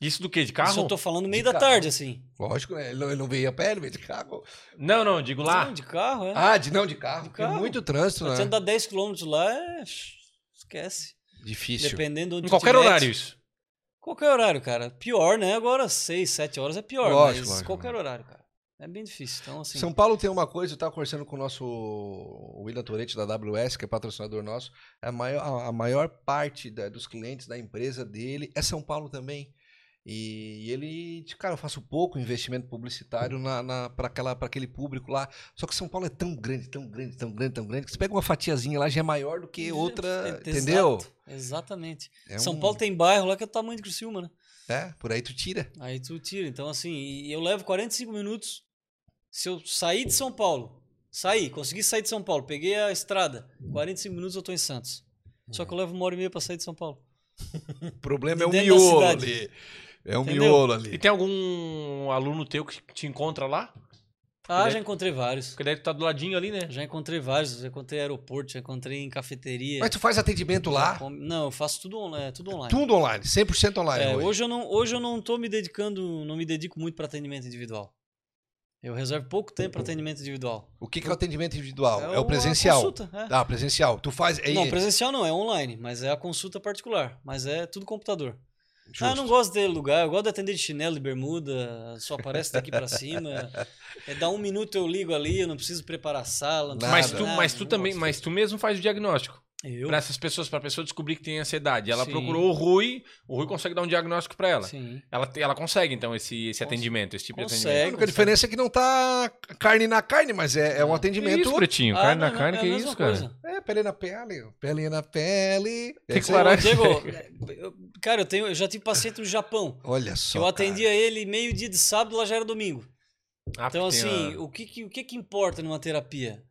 Isso do quê? De Isso carro? eu tô falando meio De da carro. tarde, assim. Lógico, né? Ele não, ele não veio a pé, ele veio de carro. Não, não, digo lá. Não, de carro, é. Ah, de não, de carro. De Porque carro. muito trânsito, né? você andar 10 km lá, é... esquece. Difícil. Dependendo onde Em qualquer mete. horário isso. Qualquer horário, cara. Pior, né? Agora 6, 7 horas é pior, Lógico, mas lógico. qualquer horário, cara. É bem difícil. Então, assim. São Paulo tem uma coisa, eu estava conversando com o nosso William Toretti da AWS, que é patrocinador nosso. A maior, a- maior parte da- dos clientes da empresa dele é São Paulo também. E ele, cara, eu faço pouco investimento publicitário na, na, para aquele público lá. Só que São Paulo é tão grande, tão grande, tão grande, tão grande, que você pega uma fatiazinha lá já é maior do que outra, É, entendeu? exato, exatamente. É São um- Paulo tem bairro lá que é o tamanho de Criciúma, né? É, por aí tu tira. Aí tu tira. Então, assim, eu levo 45 minutos. Se eu sair de São Paulo, sair, consegui sair de São Paulo, peguei a estrada, 45 minutos eu tô em Santos. Só que eu levo uma hora e meia pra sair de São Paulo. O problema De é o miolo ali. É o Entendeu? miolo E ali. tem algum aluno teu que te encontra lá? Ah, já encontrei vários. Porque daí tu tá do ladinho ali, né? Já encontrei vários. Já encontrei aeroporto, já encontrei em cafeteria. Mas tu faz atendimento lá, Não, eu faço tudo, on- é, tudo online. tudo online, 100% online. É, hoje. hoje eu não, hoje eu não tô me dedicando, não me dedico muito para atendimento individual. Eu reservo pouco tempo para atendimento individual. O que, que é o atendimento individual? É, o a presencial. consulta, é. Ah, presencial. Tu faz. É, Não, presencial não, é online, mas é a consulta particular, mas é tudo computador. justo. Ah, eu não gosto de lugar, eu gosto de atender de chinelo e bermuda, só aparece daqui para cima. É dar um minuto eu ligo ali, eu não preciso preparar a sala. Mas tu, nada, mas tu também, gosto. mas tu mesmo faz o diagnóstico. Eu? Pra essas pessoas, pra pessoa descobrir que tem ansiedade. Ela Sim. procurou o Rui, o Rui consegue dar um diagnóstico pra ela. Sim. Ela, ela consegue, então, esse, esse Cons- atendimento, esse tipo de consegue. A atendimento. única diferença é que não tá carne na carne, mas é, é um Não. Que atendimento. isso, pretinho? Ah, carne não, na carne, é a que mesma isso, cara? coisa. É, pele na pele, pele na pele. Que Esse que é- Clara- Ô, Diego, eu- cara, eu, tenho, eu já tive paciente no Japão. Olha que só. eu cara. atendia ele meio-dia de sábado, lá já era domingo. Ah, Então, tem assim, a- o, que, que- o que, que importa numa terapia?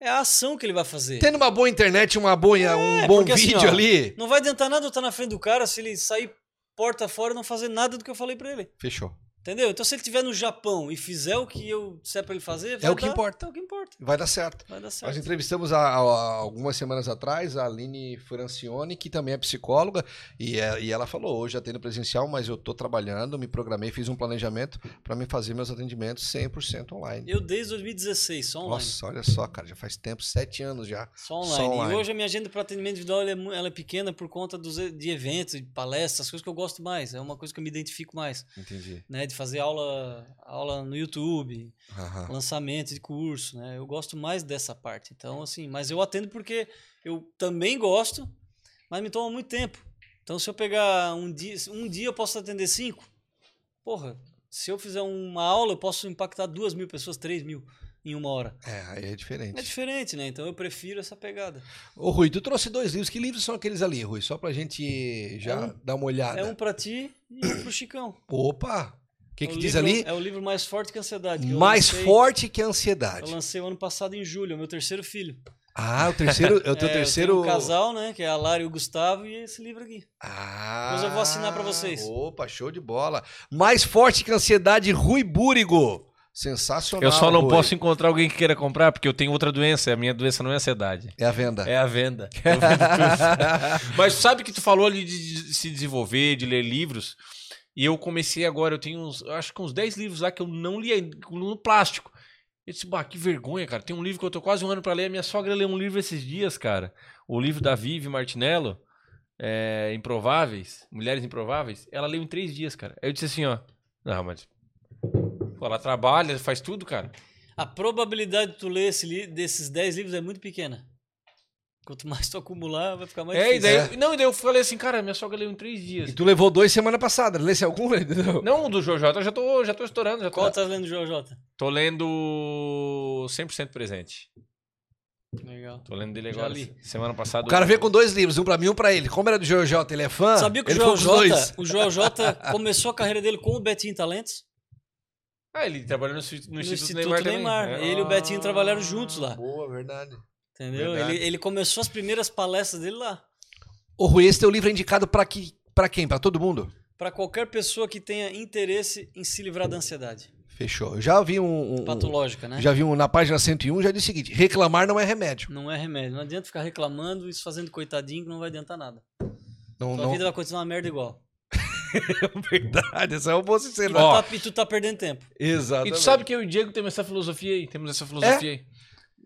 É a ação que ele vai fazer. Tendo uma boa internet, uma boa, um bom porque assim, vídeo ó, ali. Não vai adiantar nada eu estar na frente do cara se ele sair porta fora e não fazer nada do que eu falei pra ele. Fechou. Entendeu? Então, se ele estiver no Japão e fizer o que eu disser pra ele fazer, vai É o que dar- importa. É o que importa. Vai dar certo. Vai dar Nós certo. entrevistamos há, há- algumas semanas atrás a Aline Francione, que também é psicóloga, e, é- e ela falou: hoje atendo presencial, mas eu estou trabalhando, me programei, fiz um planejamento para me fazer meus atendimentos 100% online. Eu desde 2016, só online. Nossa, olha só, cara, já faz tempo, sete anos já. Só online. Só online. E hoje a minha agenda para atendimento individual ela é, ela é pequena por conta dos, de eventos, de palestras, as coisas que eu gosto mais. É uma coisa que eu me identifico mais. Entendi. Né? De fazer aula, aula no YouTube, Aham. lançamento de curso, né? Eu gosto mais dessa parte. Então, assim, mas eu atendo porque eu também gosto, mas me toma muito tempo. Então, se eu pegar um dia, um dia eu posso atender cinco. Porra, se eu fizer uma aula, eu posso impactar duas mil pessoas, três mil em uma hora. É, aí é diferente. É diferente, né? Então eu prefiro essa pegada. Ô, Rui, tu trouxe dois livros. Que livros são aqueles ali, Rui? Só pra gente já É um- dar uma olhada. É um pra ti e um pro Chicão. Opa! O que, É que o diz livro- ali? É o livro mais forte que a ansiedade. que eu Mais lancei- forte que a Eu ansiedade. lancei o ano passado em julho, é o meu terceiro filho. Ah, o terceiro. É o teu É, terceiro. Eu um casal, né? Que é a Lara e o Gustavo, e esse livro aqui. Ah, Depois eu vou assinar pra vocês. Opa, show de bola. Mais forte que a ansiedade, Rui Búrigo. Sensacional. Eu só não Rui. posso encontrar alguém que queira comprar, porque eu tenho outra doença. A minha doença não é ansiedade. É a venda. É a venda. Eu. Mas sabe que tu falou ali de de se desenvolver, de ler livros. E eu comecei agora, eu tenho uns, eu acho que uns 10 livros lá que eu não li no plástico. Eu disse, bah, que vergonha, cara. Tem um livro que eu tô quase um ano pra ler. A minha sogra leu um livro esses dias, cara. O livro da Vivi Martinello, é, Improváveis, Mulheres Improváveis. Ela leu em três dias, cara. Aí eu disse assim, ó. Não, mas. Pô, ela trabalha, faz tudo, cara. A probabilidade de tu ler esse li- desses 10 livros é muito pequena. Quanto mais tu acumular, vai ficar mais É, e difícil. daí, não, e daí eu falei assim, cara, minha sogra leu em três dias. E tu levou dois semana passada. Lesse algum? Entendeu? Não, do Jojo, eu já tô, já tô estourando. Já tô, Qual tá lendo, Jota? tô lendo 100% presente. Legal. Tô lendo dele agora. Semana passada. O cara veio com dois livros, um pra mim e um pra ele. Como era do Jojo, ele é fã. Sabia que o Joel Jota, dois. o Joel Jota começou a carreira dele com o Betinho Talentos? Ah, ele trabalhou no, Instituto, no No Instituto, Instituto Neymar, Neymar. também. Ele e o Betinho trabalharam juntos lá. Boa, verdade. Entendeu? Ele, ele começou as primeiras palestras dele lá. Ô, Rui, esse teu livro é indicado pra, que, pra quem? Pra todo mundo? Pra qualquer pessoa que tenha interesse em se livrar da ansiedade. Fechou. Eu já vi um. um- Patológica, né? Já vi um na página 101, já disse o seguinte: reclamar não é remédio. Não é remédio. Não adianta ficar reclamando e se fazendo coitadinho que não vai adiantar nada. Não, Tua não... vida vai continuar uma merda igual. Verdade, essa é uma boa E, sinceridade. tu Ó. tá, e tu tá perdendo tempo. Exato. E tu sabe que eu e o Diego temos essa filosofia aí. Temos essa filosofia aí.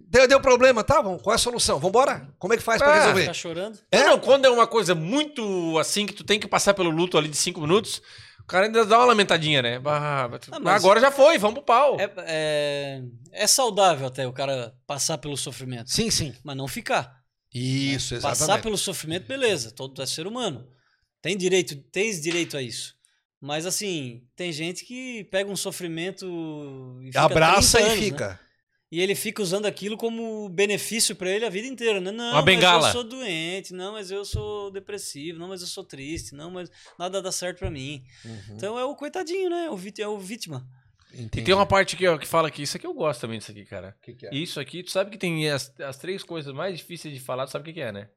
Deu, deu problema, tá? Vamos, qual é a solução? Vambora? Como é que faz pra Ah, resolver? Ficar chorando. É? Não, quando é uma coisa muito assim que tu tem que passar pelo luto ali de cinco minutos, o cara ainda dá uma lamentadinha, né? Bah, Ah, mas- Agora já foi, vamos pro pau. É, é, é saudável até o cara passar pelo sofrimento. Sim, sim. Mas não ficar. Isso, exatamente. Passar pelo sofrimento, beleza. Todo é ser humano. Tem direito, tens direito a isso. Mas assim, tem gente que pega um sofrimento e fica Abraça 30 e anos, né? E ele fica usando aquilo como benefício pra ele a vida inteira, né? Não, Uma bengala. mas eu sou doente, não, mas eu sou depressivo, não, mas eu sou triste, não, mas nada dá certo pra mim. Uhum. Então é o coitadinho, né? É o, vit- é o vítima. E tem uma parte aqui, ó, que fala que isso aqui eu gosto também disso aqui, cara. Que que é? Isso aqui, tu sabe que tem as, as três coisas mais difíceis de falar, tu sabe o que, que é, né?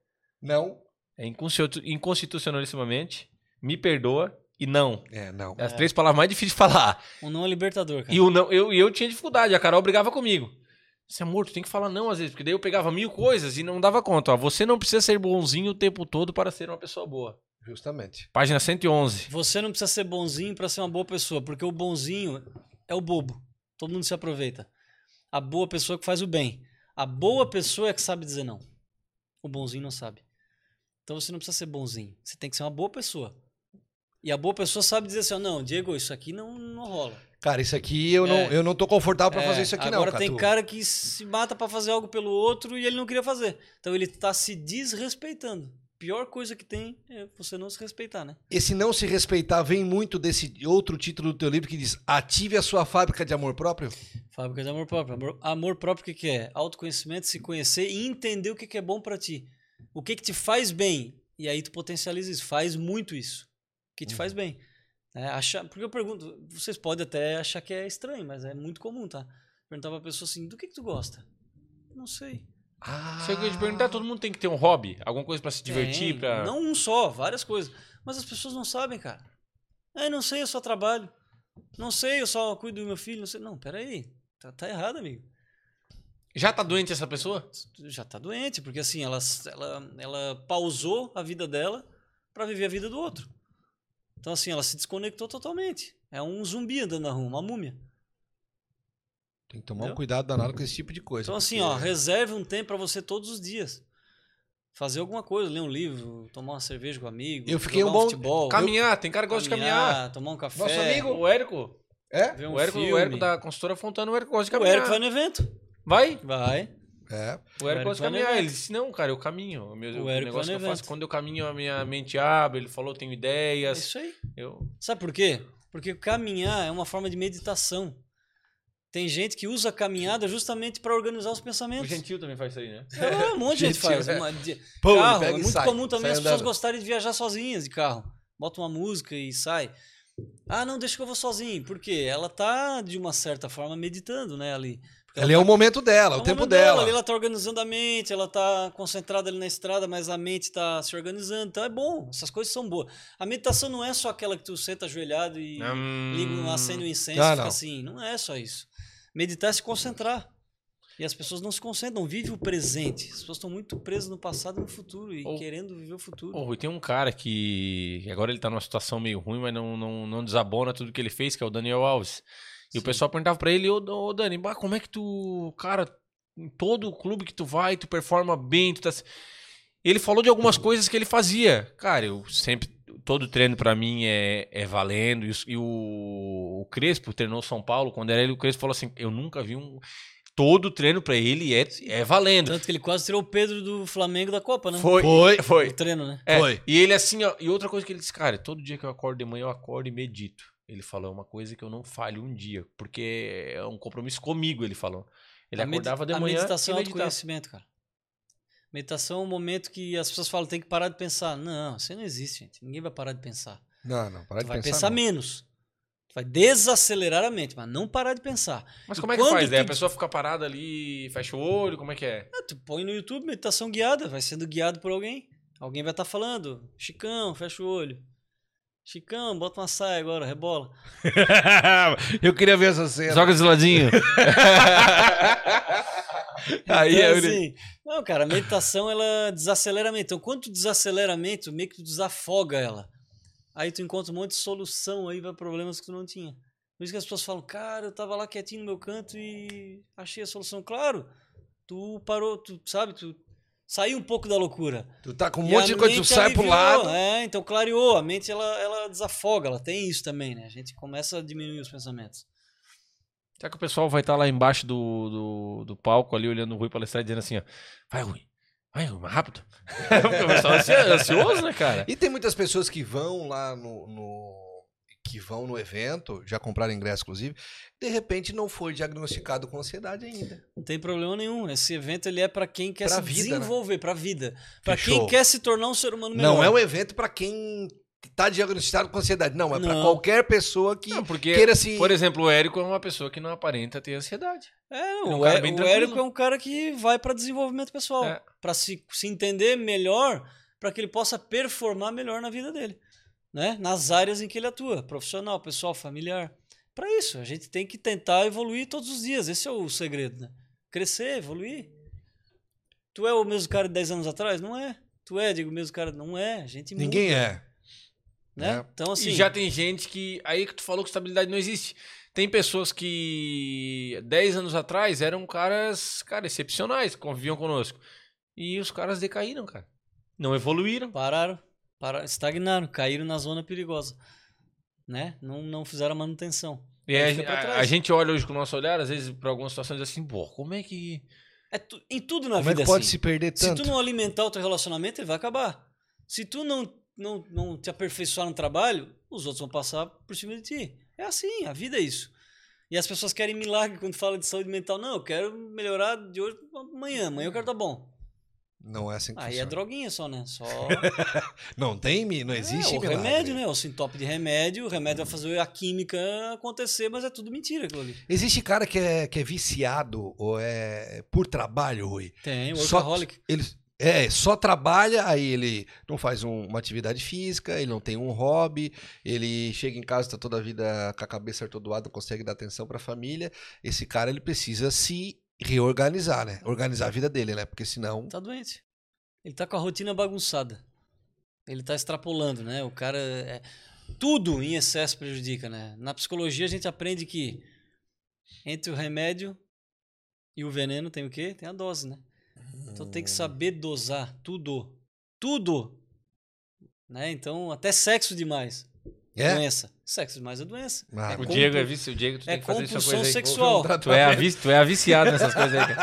Não. É inconstitu- inconstitucionalissimamente, me perdoa e não. É, não. É as três palavras mais difíceis de falar. O não é libertador, cara. E o não, eu, eu tinha dificuldade, a Carol brigava comigo. Disse, amor, tu tem que falar não às vezes, porque daí eu pegava mil coisas e não dava conta. Ó, você não precisa ser bonzinho o tempo todo para ser uma pessoa boa. Justamente. Página 111. Você não precisa ser bonzinho pra ser uma boa pessoa, porque o bonzinho é o bobo. Todo mundo se aproveita. A boa pessoa que faz o bem. A boa pessoa é que sabe dizer não. O bonzinho não sabe. Então você não precisa ser bonzinho. Você tem que ser uma boa pessoa. E a boa pessoa sabe dizer assim: não, Diego, isso aqui não, não rola. Cara, isso aqui eu, não, É. eu não tô confortável pra É, fazer isso aqui, Agora não, tem Catu. cara que se mata pra fazer algo pelo outro e ele não queria fazer. Então ele tá se desrespeitando. Pior coisa que tem é você não se respeitar, né? Esse não se respeitar vem muito desse outro título do teu livro que diz Ative a sua fábrica de amor próprio. Fábrica de amor próprio. Amor, amor próprio, o que, que é? Autoconhecimento, se conhecer e entender o que, que é bom pra ti. O que, que te faz bem. E aí tu potencializa isso. Faz muito isso. Que te faz bem. É, achar, porque eu pergunto, vocês podem até achar que é estranho, mas é muito comum, tá? Perguntar pra pessoa assim, do que, que tu gosta? Não sei. Ah. Se eu ia te perguntar, todo mundo tem que ter um hobby, alguma coisa pra se divertir, Tem, pra... Não um só, várias coisas. Mas as pessoas não sabem, cara. Ah, não sei, eu só trabalho. Não sei, eu só cuido do meu filho. Não sei. Não, peraí. Tá, tá errado, amigo. Já tá doente essa pessoa? já tá doente, porque assim, ela, ela, ela pausou a vida dela para viver a vida do outro. Então, assim, ela se desconectou totalmente. É um zumbi andando na rua, uma múmia. Tem que tomar um Entendeu? cuidado danado com esse tipo de coisa. Então, assim, porque- ó, reserve um tempo para você todos os dias. Fazer alguma coisa, ler um livro, tomar uma cerveja com um amigo, Eu fiquei jogar um bom- futebol, Caminhar, tem cara que gosta de caminhar. tomar um café. Nosso amigo- O Érico, É? um o, Érico, o. Érico da consultora Fontana, o Érico gosta de O caminhar. Érico vai no evento. Vai? Vai. É. O Érico gosta de caminhar. Ele disse, não, cara, eu caminho. O, meu, O o negócio que eu faço, evento. quando eu caminho, a minha mente abre. Ele falou, tenho É ideias. isso aí. Eu... Sabe por quê? Porque caminhar é uma forma de meditação. Tem gente que usa a caminhada justamente para organizar os O pensamentos. Gentil também faz isso aí, né? É, um monte de gente faz. é. Uma- de- Pô, carro, é muito sai, comum também as pessoas andando. gostarem de viajar sozinhas de carro. Bota uma música e sai. Ah, não, deixa que eu vou sozinho. Por quê? Ela tá, de uma certa forma, meditando, né, ali. Porque ela Ali é o momento dela, É o tempo momento dela. ali ela tá organizando a mente, ela tá concentrada ali na estrada, mas a mente tá se organizando. Então é bom, essas coisas são boas. A meditação não é só aquela que tu senta ajoelhado e Hum. liga, um- acende um incenso Ah, e fica não. assim. Não é só isso. Meditar é se concentrar. E as pessoas não se concentram, vivem o presente. As pessoas estão muito presas no passado e no futuro e Ou- querendo viver o futuro. Ô, Rui, tem um cara que agora ele tá numa situação meio ruim, mas não, não, não desabona tudo que ele fez, que é o Daniel Alves. E o Sim. pessoal perguntava pra ele, ô, ô Dani, bah, como é que tu, cara, em todo clube que tu vai, tu performa bem, tu tá... Ele falou de algumas coisas que ele fazia. Cara, eu sempre, todo treino pra mim é, é valendo. E, e o, o Crespo treinou São Paulo, quando era ele, o Crespo falou assim, eu nunca vi um... Todo treino pra ele é, é valendo. Tanto que ele quase tirou o Pedro do Flamengo da Copa, né? Foi, Foi. foi. O treino, né? É, Foi. E ele assim, ó, e outra coisa que ele disse, cara, todo dia que eu acordo de manhã, eu acordo e medito. Ele falou, é uma coisa que eu não falho um dia, porque é um compromisso comigo, ele falou. Ele a acordava de a manhã meditação e é meditava. autoconhecimento, cara. Meditação é um momento que as pessoas falam, tem que parar de pensar. Não, isso não existe, gente. Ninguém vai parar de pensar. Não, não, para Tu de vai pensar. pensar não. menos. Tu vai desacelerar a mente, mas não parar de pensar. Mas E como é que faz? Daí a tu- pessoa fica parada ali, fecha o olho, como é que é? Ah, tu põe no YouTube meditação guiada, vai sendo guiado por alguém. Alguém vai estar falando. Chicão, fecha o olho. Chicão, bota uma saia agora, rebola. eu queria ver essa cena. Joga de ladinho. Aí Então, é assim, não, cara, a meditação ela desacelera a mente. Então, quando tu desacelera a mente, tu meio que tu desafoga ela. Aí tu encontra um monte de solução aí para problemas que tu não tinha. Por isso que as pessoas falam, cara, eu tava lá quietinho no meu canto e achei a solução. Claro, tu parou, tu sabe, tu saiu um pouco da loucura. Tu tá com um E monte de coisa, tu sai pro lado. É, então clareou. A mente ela, ela desafoga, ela tem isso também, né? A gente começa a diminuir os pensamentos. Será que o pessoal vai estar lá embaixo do, do, do palco ali, olhando o Rui palestrar e dizendo assim, ó, vai Rui, vai Rui, mais rápido. o pessoal é ansioso, né, cara? E tem muitas pessoas que vão lá no, no- que vão no evento, já compraram ingresso inclusive, de repente não foi diagnosticado com ansiedade ainda. Não tem problema nenhum. Esse evento ele é para quem quer Pra se vida, né? desenvolver, pra vida. Pra Fechou. quem quer se tornar um ser humano melhor. Não é um evento para quem tá diagnosticado com ansiedade, não, é para Não. qualquer pessoa que Não, porque, queira se por exemplo, o Érico é uma pessoa que não aparenta ter ansiedade. É, Ele é não, um o, cara É- bem o. Érico é um cara que vai para desenvolvimento pessoal, É. Pra se, se entender melhor, para que ele possa performar melhor na vida dele, né? Nas áreas em que ele atua, profissional, pessoal, familiar. Para isso, a gente tem que tentar evoluir todos os dias. Esse é o segredo, né? Crescer, evoluir. Tu é o mesmo cara de 10 anos atrás? Não é. Tu é, digo, o mesmo cara? Não é. A gente muda, ninguém é. né? É. Então assim, E já tem gente que. Aí que tu falou que estabilidade não existe. Tem pessoas que 10 anos atrás eram caras, cara, excepcionais, conviviam conosco. E os caras decaíram, cara. Não evoluíram. pararam, pararam, estagnaram, caíram na zona perigosa, né? Não, não fizeram manutenção. E Aí a, a- trás. a gente olha hoje com o nosso olhar, às vezes, para algumas situações, assim, pô, como é que. É tu- em tudo na Como é vida que pode assim. se perder Se tanto? tu não alimentar o teu relacionamento, ele vai acabar. Se tu não, não, não te aperfeiçoar no trabalho, os outros vão passar por cima de ti. É assim, a vida é isso. E as pessoas querem milagre quando fala de saúde mental. Não, eu quero melhorar de hoje pra amanhã. Amanhã eu quero estar bom. Não é assim que Aí é funciona. droguinha só, né? Só Não tem, não existe é, o milagre. remédio, né? O sintope de remédio. O remédio vai fazer a química acontecer, mas é tudo mentira aquilo ali. Existe cara que é, que é viciado ou é por trabalho, Rui. Tem, o Só- workaholic. Ele é, só trabalha, aí ele não faz um- uma atividade física, ele não tem um hobby, ele chega em casa, tá toda a vida com a cabeça atordoada, não consegue dar atenção pra família. Esse cara, ele precisa se reorganizar, né? Organizar a vida dele, né? Porque senão... Tá doente. Ele tá com a rotina bagunçada. Ele tá extrapolando, né? O cara. é- Tudo em excesso prejudica, né? Na psicologia a gente aprende que entre o remédio e o veneno tem o quê? Tem a dose, né? Então tem que saber dosar tudo. Tudo! Né? Então, até sexo demais. É? Doença. Sexo demais é doença. Ah, é O compul- Diego é vício, o Diego, tu é tem que fazer essa coisa aí. sexual. Tu é, a vici, tu é a viciado nessas coisas aí.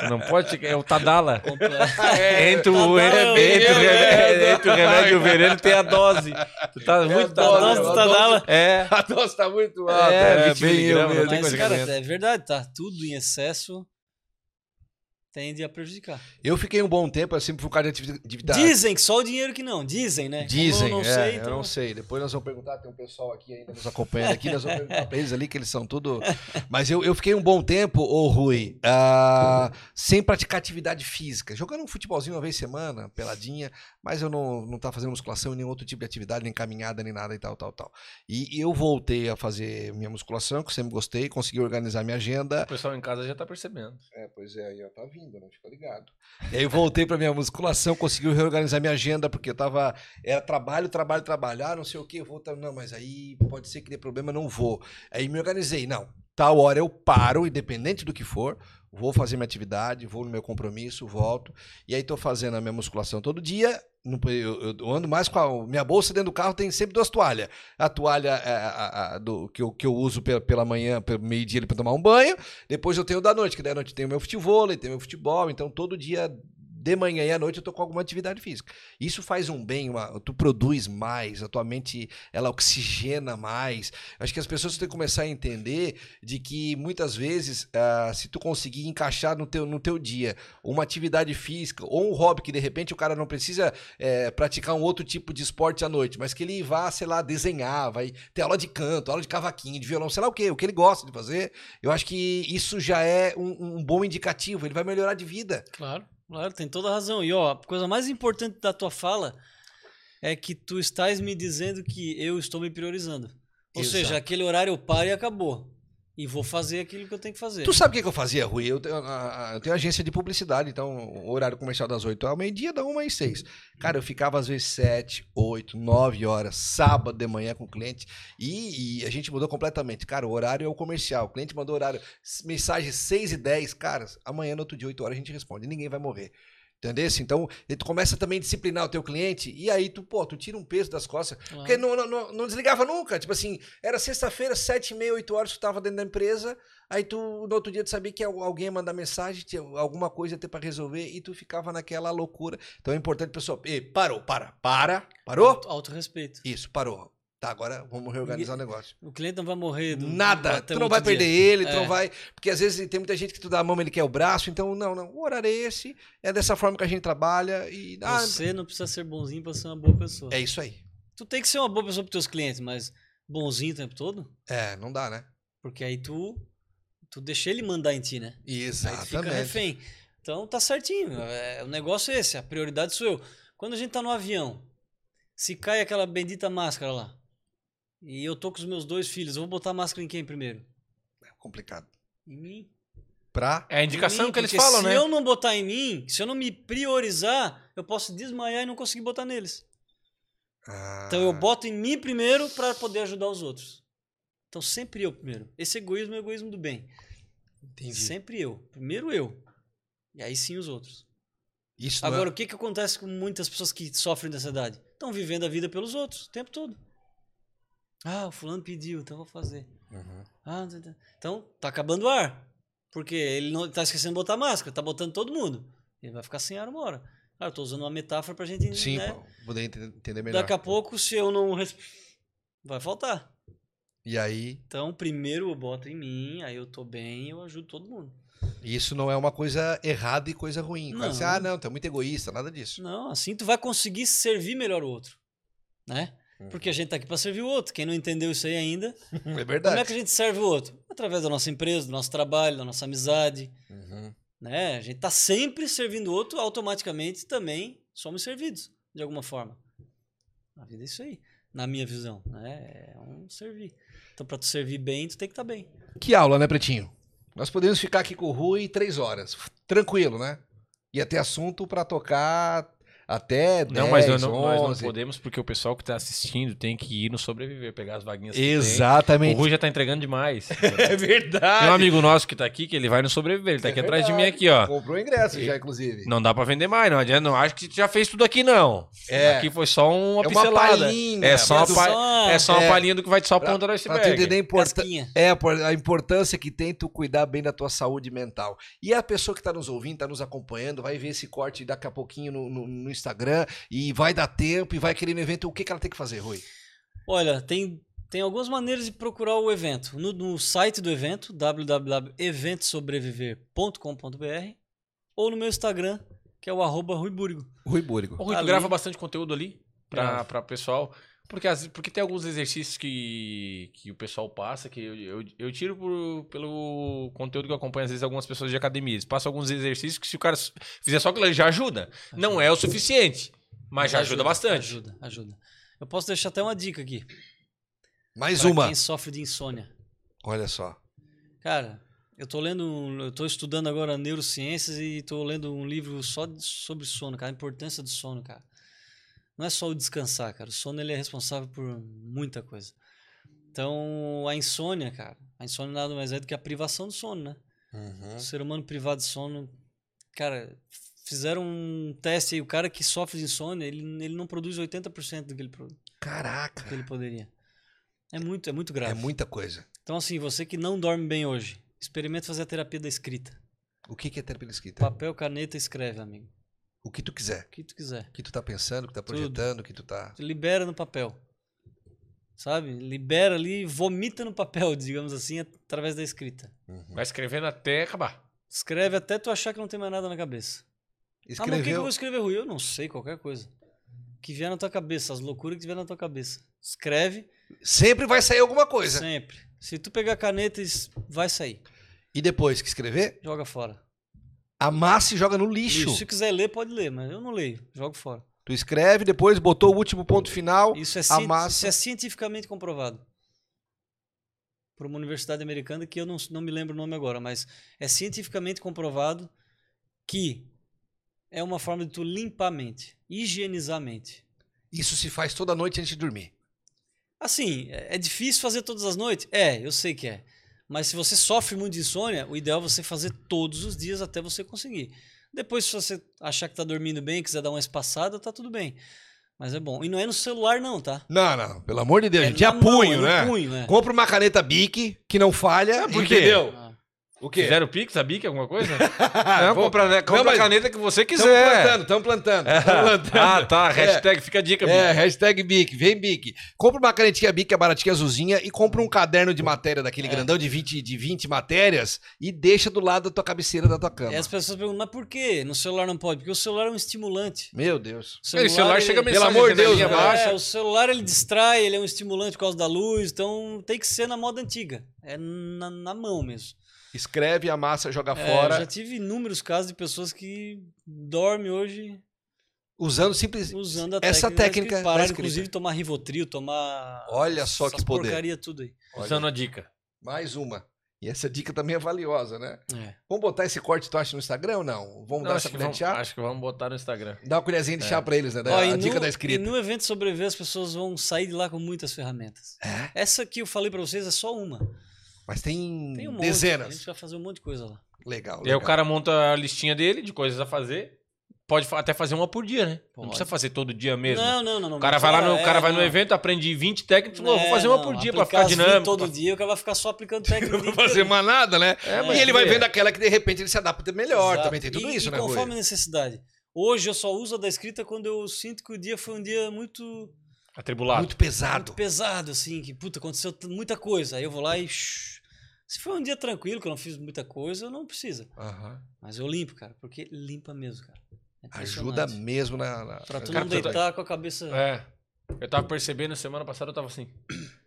Tu não pode, é o Tadala. Entre o, Tadala, entre, eu- o eu- remédio, entre o remédio e o veneno tem a dose. Tu tá muito dose, dose do a Tadala. É. A dose tá muito É, alta. é, 20 bem eu tem Mas, cara, é verdade, tá? Tudo em excesso tende a prejudicar. Eu fiquei um bom tempo, assim, por causa de ativi- atividade. Dizem que só o dinheiro que não. Dizem, né? Como Dizem, eu não é, sei, eu então... não sei. Depois nós vamos perguntar, tem um pessoal aqui ainda nos acompanhando aqui, nós vamos perguntar pra eles ali, que eles são tudo... Mas eu, eu fiquei um bom tempo, ô Rui, ah, sem praticar atividade física. Jogando um futebolzinho uma vez semana, peladinha, mas eu não, não tava fazendo musculação nenhum outro tipo de atividade, nem caminhada, nem nada e tal, tal, tal. E, e eu voltei a fazer minha musculação, que eu sempre gostei, consegui organizar minha agenda. O pessoal em casa já tá percebendo. É, pois é, aí ó, tá vindo, né? Fica ligado. E aí eu voltei pra minha musculação, consegui reorganizar minha agenda, porque eu tava. Era trabalho, trabalho, trabalho. Ah, não sei o que, vou. tá- Não, mas aí pode ser que dê problema, não vou. Aí me organizei. Não, tal hora eu paro, independente do que for, vou fazer minha atividade, vou no meu compromisso, volto. E aí tô fazendo a minha musculação todo dia. Eu, eu ando mais com a minha bolsa dentro do carro, tem sempre duas toalhas. A toalha é, a- a- do, que, eu, que eu uso pela, pela manhã, pelo meio-dia pra tomar um banho. Depois eu tenho da noite, que da noite tem o meu futebol, tem o meu futebol. Então todo dia, de manhã e à noite, eu tô com alguma atividade física. Isso faz um bem, uma- tu produz mais, a tua mente ela oxigena mais. Acho que as pessoas têm que começar a entender de que muitas vezes, ah, se tu conseguir encaixar no teu, no teu dia uma atividade física ou um hobby que de repente o cara não precisa eh, praticar um outro tipo de esporte à noite, mas que ele vá, sei lá, desenhar, vai ter aula de canto, aula de cavaquinho, de violão, sei lá o quê, o que ele gosta de fazer, eu acho que isso já é um, um bom indicativo, ele vai melhorar de vida. Claro, claro, tem toda a razão. E ó, a coisa mais importante da tua fala é que tu estás me dizendo que eu estou me priorizando. Ou Exato. seja, aquele horário eu paro e acabou. E vou fazer aquilo que eu tenho que fazer. Tu sabe o que, que eu fazia, Rui? Eu tenho, a- a- eu tenho agência de publicidade, então o horário comercial das 8 ao meio-dia, da 1 às 6. Cara, eu ficava às vezes 7, 8, 9 horas, sábado de manhã com o cliente, e, e a gente mudou completamente. Cara, o horário é o comercial. O cliente mandou horário, mensagem 6 e 10, cara, amanhã no outro dia, 8 horas, a gente responde. Ninguém vai morrer. Entendeu? Então, e tu começa também a disciplinar o teu cliente, e aí tu, pô, tu tira um peso das costas. Claro. Porque não, não, não, desligava nunca. Tipo assim, era sexta-feira, sete e meia, oito horas, tu tava dentro da empresa. Aí tu, no outro dia, tu sabia que al- alguém ia mandar mensagem, tinha alguma coisa ia ter pra resolver, e tu ficava naquela loucura. Então é importante, pessoal. Ei, parou, para, para, parou? Auto, autorrespeito. Isso, parou. Tá, agora vamos reorganizar o negócio. O cliente não vai morrer. do- Nada, tu não vai dia. perder ele, tu É. não vai. Porque às vezes tem muita gente que tu dá a mão, ele quer o braço, então não, não. O horário é esse, é dessa forma que a gente trabalha e. Ah, Você não precisa ser bonzinho para ser uma boa pessoa. é isso aí. Tu tem que ser uma boa pessoa para teus clientes, mas bonzinho o tempo todo? É, não dá, né? Porque aí tu tu deixa ele mandar em ti, né? Aí tu fica Exatamente. refém. Então tá certinho. É, o negócio é esse, a prioridade sou eu. Quando a gente tá no avião, se cai aquela bendita máscara lá, e eu tô com os meus dois filhos, eu vou botar a máscara em quem primeiro? É complicado. Em mim. Pra. É a indicação mim, que eles falam, se né? eu não botar em mim, se eu não me priorizar, eu posso desmaiar e não conseguir botar neles. Ah, Então eu boto em mim primeiro para poder ajudar os outros. Então sempre eu primeiro. Esse egoísmo é o egoísmo do bem. Entendi. Sempre eu. Primeiro eu. E aí sim os outros. Isso é- Agora, o que, que acontece com muitas pessoas que sofrem de ansiedade? Estão vivendo a vida pelos outros o tempo todo. Ah, o fulano pediu, então eu vou fazer. Uhum. Ah, então tá acabando o ar. Porque ele não tá esquecendo de botar máscara, tá botando todo mundo. Ele vai ficar sem ar uma hora. Cara, eu tô usando uma metáfora pra gente Sim, né? poder ente- entender melhor. Daqui a pouco, se eu não. Vai faltar. E aí, Então, primeiro eu boto em mim, aí eu tô bem eu ajudo todo mundo. isso não é uma coisa errada e coisa ruim. Não. ah, não, tu é muito egoísta, nada disso. Não, assim tu vai conseguir servir melhor o outro. Né? Uhum. Porque a gente tá aqui pra servir o outro. Quem não entendeu isso aí ainda, É como verdade. é que a gente serve o outro? Através da nossa empresa, do nosso trabalho, da nossa amizade. Uhum. Né? A gente tá sempre servindo o outro, automaticamente também somos servidos, de alguma forma. A vida é isso aí, na minha visão. Né? É um servir. Então, pra tu servir bem, tu tem que estar bem. Que aula, né, Pretinho? Nós podemos ficar aqui com o Rui três horas. Tranquilo, né? Ia ter assunto pra tocar até 10, Não, mas eu não- nós não 11. podemos, porque o pessoal que tá assistindo tem que ir no sobreviver, pegar as vaguinhas. que tem. O Exatamente. Rui já tá entregando demais. É verdade. Tem um amigo nosso que tá aqui, que ele vai no sobreviver. Ele tá É aqui atrás de mim verdade. aqui, ó. Comprou ingresso já, inclusive. Não dá pra vender mais, não adianta. Não acho que tu já fez tudo aqui, não. É. Aqui foi só uma É uma pincelada. palhinha, é só, uma mas pa- só- é só uma é. palhinha do que vai te só Pra- ponta do Pra tu iceberg. entender a importância. É, a importância que tem tu cuidar bem da tua saúde mental. E a pessoa que tá nos ouvindo, tá nos acompanhando, vai ver esse corte daqui a pouquinho no, no- no Instagram e vai dar tempo e vai querer no evento. O que, que ela tem que fazer, Rui? Olha, tem, tem algumas maneiras de procurar o evento. No, no site do evento, www.eventosobreviver.com.br ou no meu Instagram, que é o arroba Rui Búrigo. Rui Búrigo. O Rui, tu Ali- grava bastante conteúdo ali Gravo. pra pessoal. Porque, as- porque tem alguns exercícios que, que o pessoal passa, que eu, eu, eu tiro por- pelo conteúdo que eu acompanho, às vezes, algumas pessoas de academia. Eles passam alguns exercícios que se o cara fizer só aquilo já ajuda. Não é o suficiente, mas já ajuda, bastante. Ajuda, ajuda. Eu posso deixar até uma dica aqui. Mais pra uma. quem sofre de insônia. Olha só. Cara, eu tô lendo, eu tô estudando agora neurociências e tô lendo um livro só de- sobre sono, cara, a importância do sono, cara. Não é só o descansar, cara. O sono ele é responsável por muita coisa. Então, a insônia, cara, a insônia nada mais é do que a privação do sono, né? Uhum. O ser humano privado de sono, cara, fizeram um teste aí, o cara que sofre de insônia, ele, ele não produz 80% do que ele, pro- do Caraca. que ele poderia. É muito, é muito grave. É muita coisa. Então, assim, você que não dorme bem hoje, experimente fazer a terapia da escrita. O que, que é terapia escrita? Papel, caneta, escreve, amigo. O que tu quiser. O que tu quiser. O que tu tá pensando, o que tá projetando, o que tu tá. Libera no papel. Sabe? Libera ali, vomita no papel, digamos assim, através da escrita. Vai escrevendo até acabar. Escreve até tu achar que não tem mais nada na cabeça. Ah, mas o que, que eu Escreveu. vou escrever, Rui? Eu não sei, qualquer coisa. O que vier na tua cabeça, as loucuras que vier na tua cabeça. Escreve Sempre vai sair alguma coisa. sempre. Se tu pegar a caneta, vai sair. E depois que escrever, Joga fora. Amassa e joga no lixo. Se quiser ler, pode ler, mas eu não leio. Jogo fora. Tu escreve, depois botou o último ponto final. Isso é, amassa. isso é cientificamente comprovado. Por uma universidade americana que eu não, não me lembro o nome agora, mas é cientificamente comprovado que é uma forma de tu limpar a mente, higienizar a mente. Isso se faz toda noite antes de dormir. Assim, é é difícil fazer todas as noites? É, eu sei que é. Mas se você sofre muito de insônia, o ideal é você fazer todos os dias até você conseguir. Depois, se você achar que tá dormindo bem, quiser dar uma espaçada, tá tudo bem. Mas é bom. E não é no celular, não, tá? Não, não, pelo amor de Deus, É gente. É na mão, punho, é né? punho, é. Compra uma caneta Bic que não falha. por quê? entendeu? Ah. O quê? Fizeram Pix, a Bic, alguma coisa? Não, vou- compra, né? compra Não, mas a caneta que você Estamos quiser. plantando, estamos plantando. tamo plantando. ah, tá. É. Hashtag, fica a dica, É, Bic. hashtag Bic, vem Bic. Compra uma canetinha Bic, que é baratinha azulzinha, e compra um caderno de matéria daquele É. grandão de 20, de 20 matérias e deixa do lado da tua cabeceira da tua cama. E as pessoas perguntam, mas por que no celular não pode? Porque o celular é um estimulante. Meu Deus. O celular chega ele- Pelo mensagem amor de Deus, janelinha né? É, o celular ele distrai, ele é um estimulante por causa da luz, então tem que ser na moda antiga. É na, na mão mesmo. Escreve, amassa, joga É, fora, eu já tive inúmeros casos de pessoas que dormem hoje usando simples. usando a Essa técnica. técnica escrita. inclusive, tomar Rivotril, tomar. Olha só essas que poder. porcaria tudo aí. Olha, Usando a dica. mais uma. E essa dica também é valiosa, né? É. Vamos botar esse corte, tu acha, no Instagram ou não? Vamos Não, dar acho, essa que colher de chá? acho que vamos botar no Instagram. Dá uma colherzinha de chá pra eles, né? Ó, a e dica no, da E escrita. no evento sobreviver, as pessoas vão sair de lá com muitas ferramentas. É? Essa que eu falei pra vocês é só uma. Mas tem, Tem um monte. A dezenas. gente vai fazer um monte de coisa lá. Legal, E aí legal. o cara monta a listinha dele de coisas a fazer. Pode até fazer uma por dia, né? Não Pode. precisa fazer todo dia mesmo. Não, não, não. não O cara vai lá no, o cara é, vai no não. evento, aprende 20 técnicas, pô, vou É, fazer uma não, por dia pra aplicar ficar as 20 dinâmico. todo dia, o cara vai ficar só aplicando técnica. Não vai fazer mais nada, né? É, e ele vai vê. vendo aquela que de repente ele se adapta melhor. Exato. Também tem tudo E- isso, e né, conforme Rui? a necessidade. Hoje eu só uso a da escrita quando eu sinto que o dia foi um dia muito, Atribulado. Muito pesado. muito pesado, assim, que puta, aconteceu muita coisa. Aí eu vou lá e. shh. Se foi um dia tranquilo, que eu não fiz muita coisa, eu não precisa. Aham. Mas eu limpo, cara, porque limpa mesmo, cara. É Ajuda mesmo na. na- Pra tu não deitar com a cabeça. É. Eu tava percebendo, semana passada eu tava assim.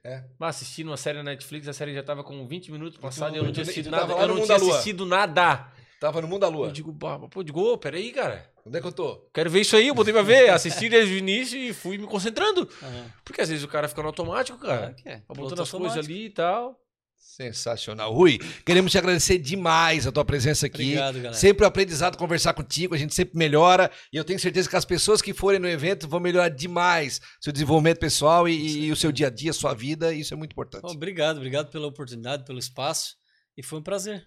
É. Mas assistindo uma série na Netflix, a série já tava com 20 minutos passado e eu tu- não tinha assistido nada. lá Eu no não mundo tinha da lua. assistido nada. Tava no mundo da lua. Eu digo, "Bah, pô, digo, ô, peraí, cara. Onde é que eu tô? Quero ver isso aí, eu botei pra ver, assisti desde o início e fui me concentrando. Aham. Porque às vezes o cara fica no automático, cara. Claro que é. Tá botando as coisas ali e tal. Sensacional. Rui, queremos te agradecer demais a tua presença aqui. Obrigado, galera. Sempre um aprendizado conversar contigo, a gente sempre melhora e eu tenho certeza que as pessoas que forem no evento vão melhorar demais seu desenvolvimento pessoal e, e o seu dia a dia, sua vida, isso é muito importante. Pô, obrigado, obrigado pela oportunidade, pelo espaço. E foi um prazer.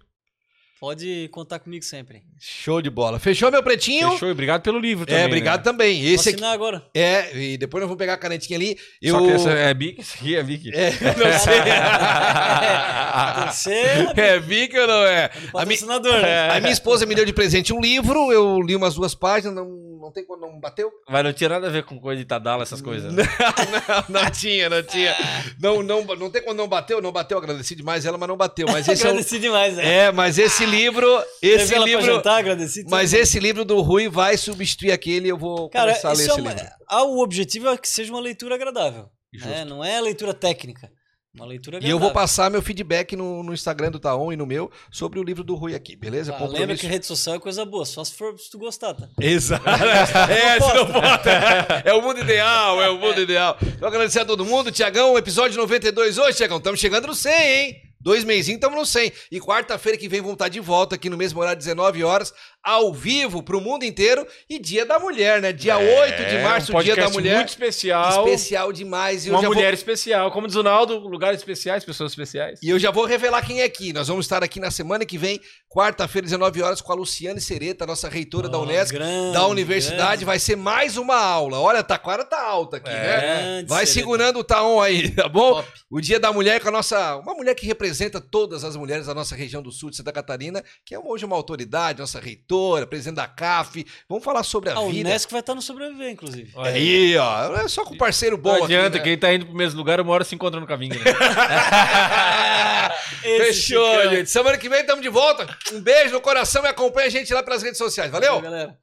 Pode contar comigo sempre. Show de bola. Fechou, meu pretinho? Fechou, e obrigado pelo livro também. É, obrigado né? também. Vou Esse aqui. assinar agora. É, e depois nós vamos pegar a canetinha ali. Eu... Só que essa é Bic, esse aqui é Bic. É, não sei. Que ser é Vic ou não é? A, mi- né? a minha esposa me deu de presente um livro, eu li umas duas páginas, não, não tem quando não bateu? Mas não tinha nada a ver com coisa de Tadala, essas coisas. né? não, não tinha, não tinha. Não, não, não tem quando não bateu, não bateu, agradeci demais ela, mas não bateu. Mas esse é, um- agradeci demais, né? é, mas esse livro, esse Levei livro, jantar, agradeci. mas esse livro do Rui vai substituir aquele, eu vou Cara, começar a ler é esse uma- livro. ah, o objetivo é que seja uma leitura agradável. Né? Não é leitura técnica. Uma leitura E eu vou passar meu feedback no, no Instagram do Taon e no meu sobre o livro do Rui aqui, beleza? Ah, lembra que rede social é coisa boa, só se for se tu gostar, tá? Exato. é, se não bota. É o mundo ideal, é o mundo ideal. Então, agradecer a todo mundo. Tiagão, episódio 92 hoje, Tiagão. Estamos chegando no 100, hein? Dois meizinhos, estamos no 100. E quarta-feira que vem vamos estar de volta aqui no mesmo horário, 19 horas, ao vivo, pro mundo inteiro. E Dia da Mulher, né? Dia 8 de março, um Dia da podcast Mulher. muito especial. Especial demais. E Uma já vou- mulher especial. Como diz o Naldo, lugares especiais, pessoas especiais. E eu já vou revelar quem é aqui. Nós vamos estar aqui na semana que vem, quarta-feira, 19 horas, com a Luciane Sereta, nossa reitora da Ó, Unesco, grande, da universidade. grande. Vai ser mais uma aula. Olha, a taquara tá alta aqui, né? Grande Vai Sereta. segurando o taon aí, tá bom? Top. O Dia da Mulher com a nossa. Uma mulher que representa todas as mulheres da nossa região do sul de Santa Catarina, que é hoje uma autoridade, nossa reitora, presidente da CAF. Vamos falar sobre a Ah, o vida. Unesco vai estar no sobreviver, inclusive. Olha Aí, ó. É só com parceiro bom Não adianta, aqui. né? quem tá indo pro mesmo lugar, uma hora se encontra no caminho. Né? Fechou, gente. Semana que vem estamos de volta. Um beijo no coração e acompanha a gente lá pelas redes sociais. Valeu? Valeu, galera.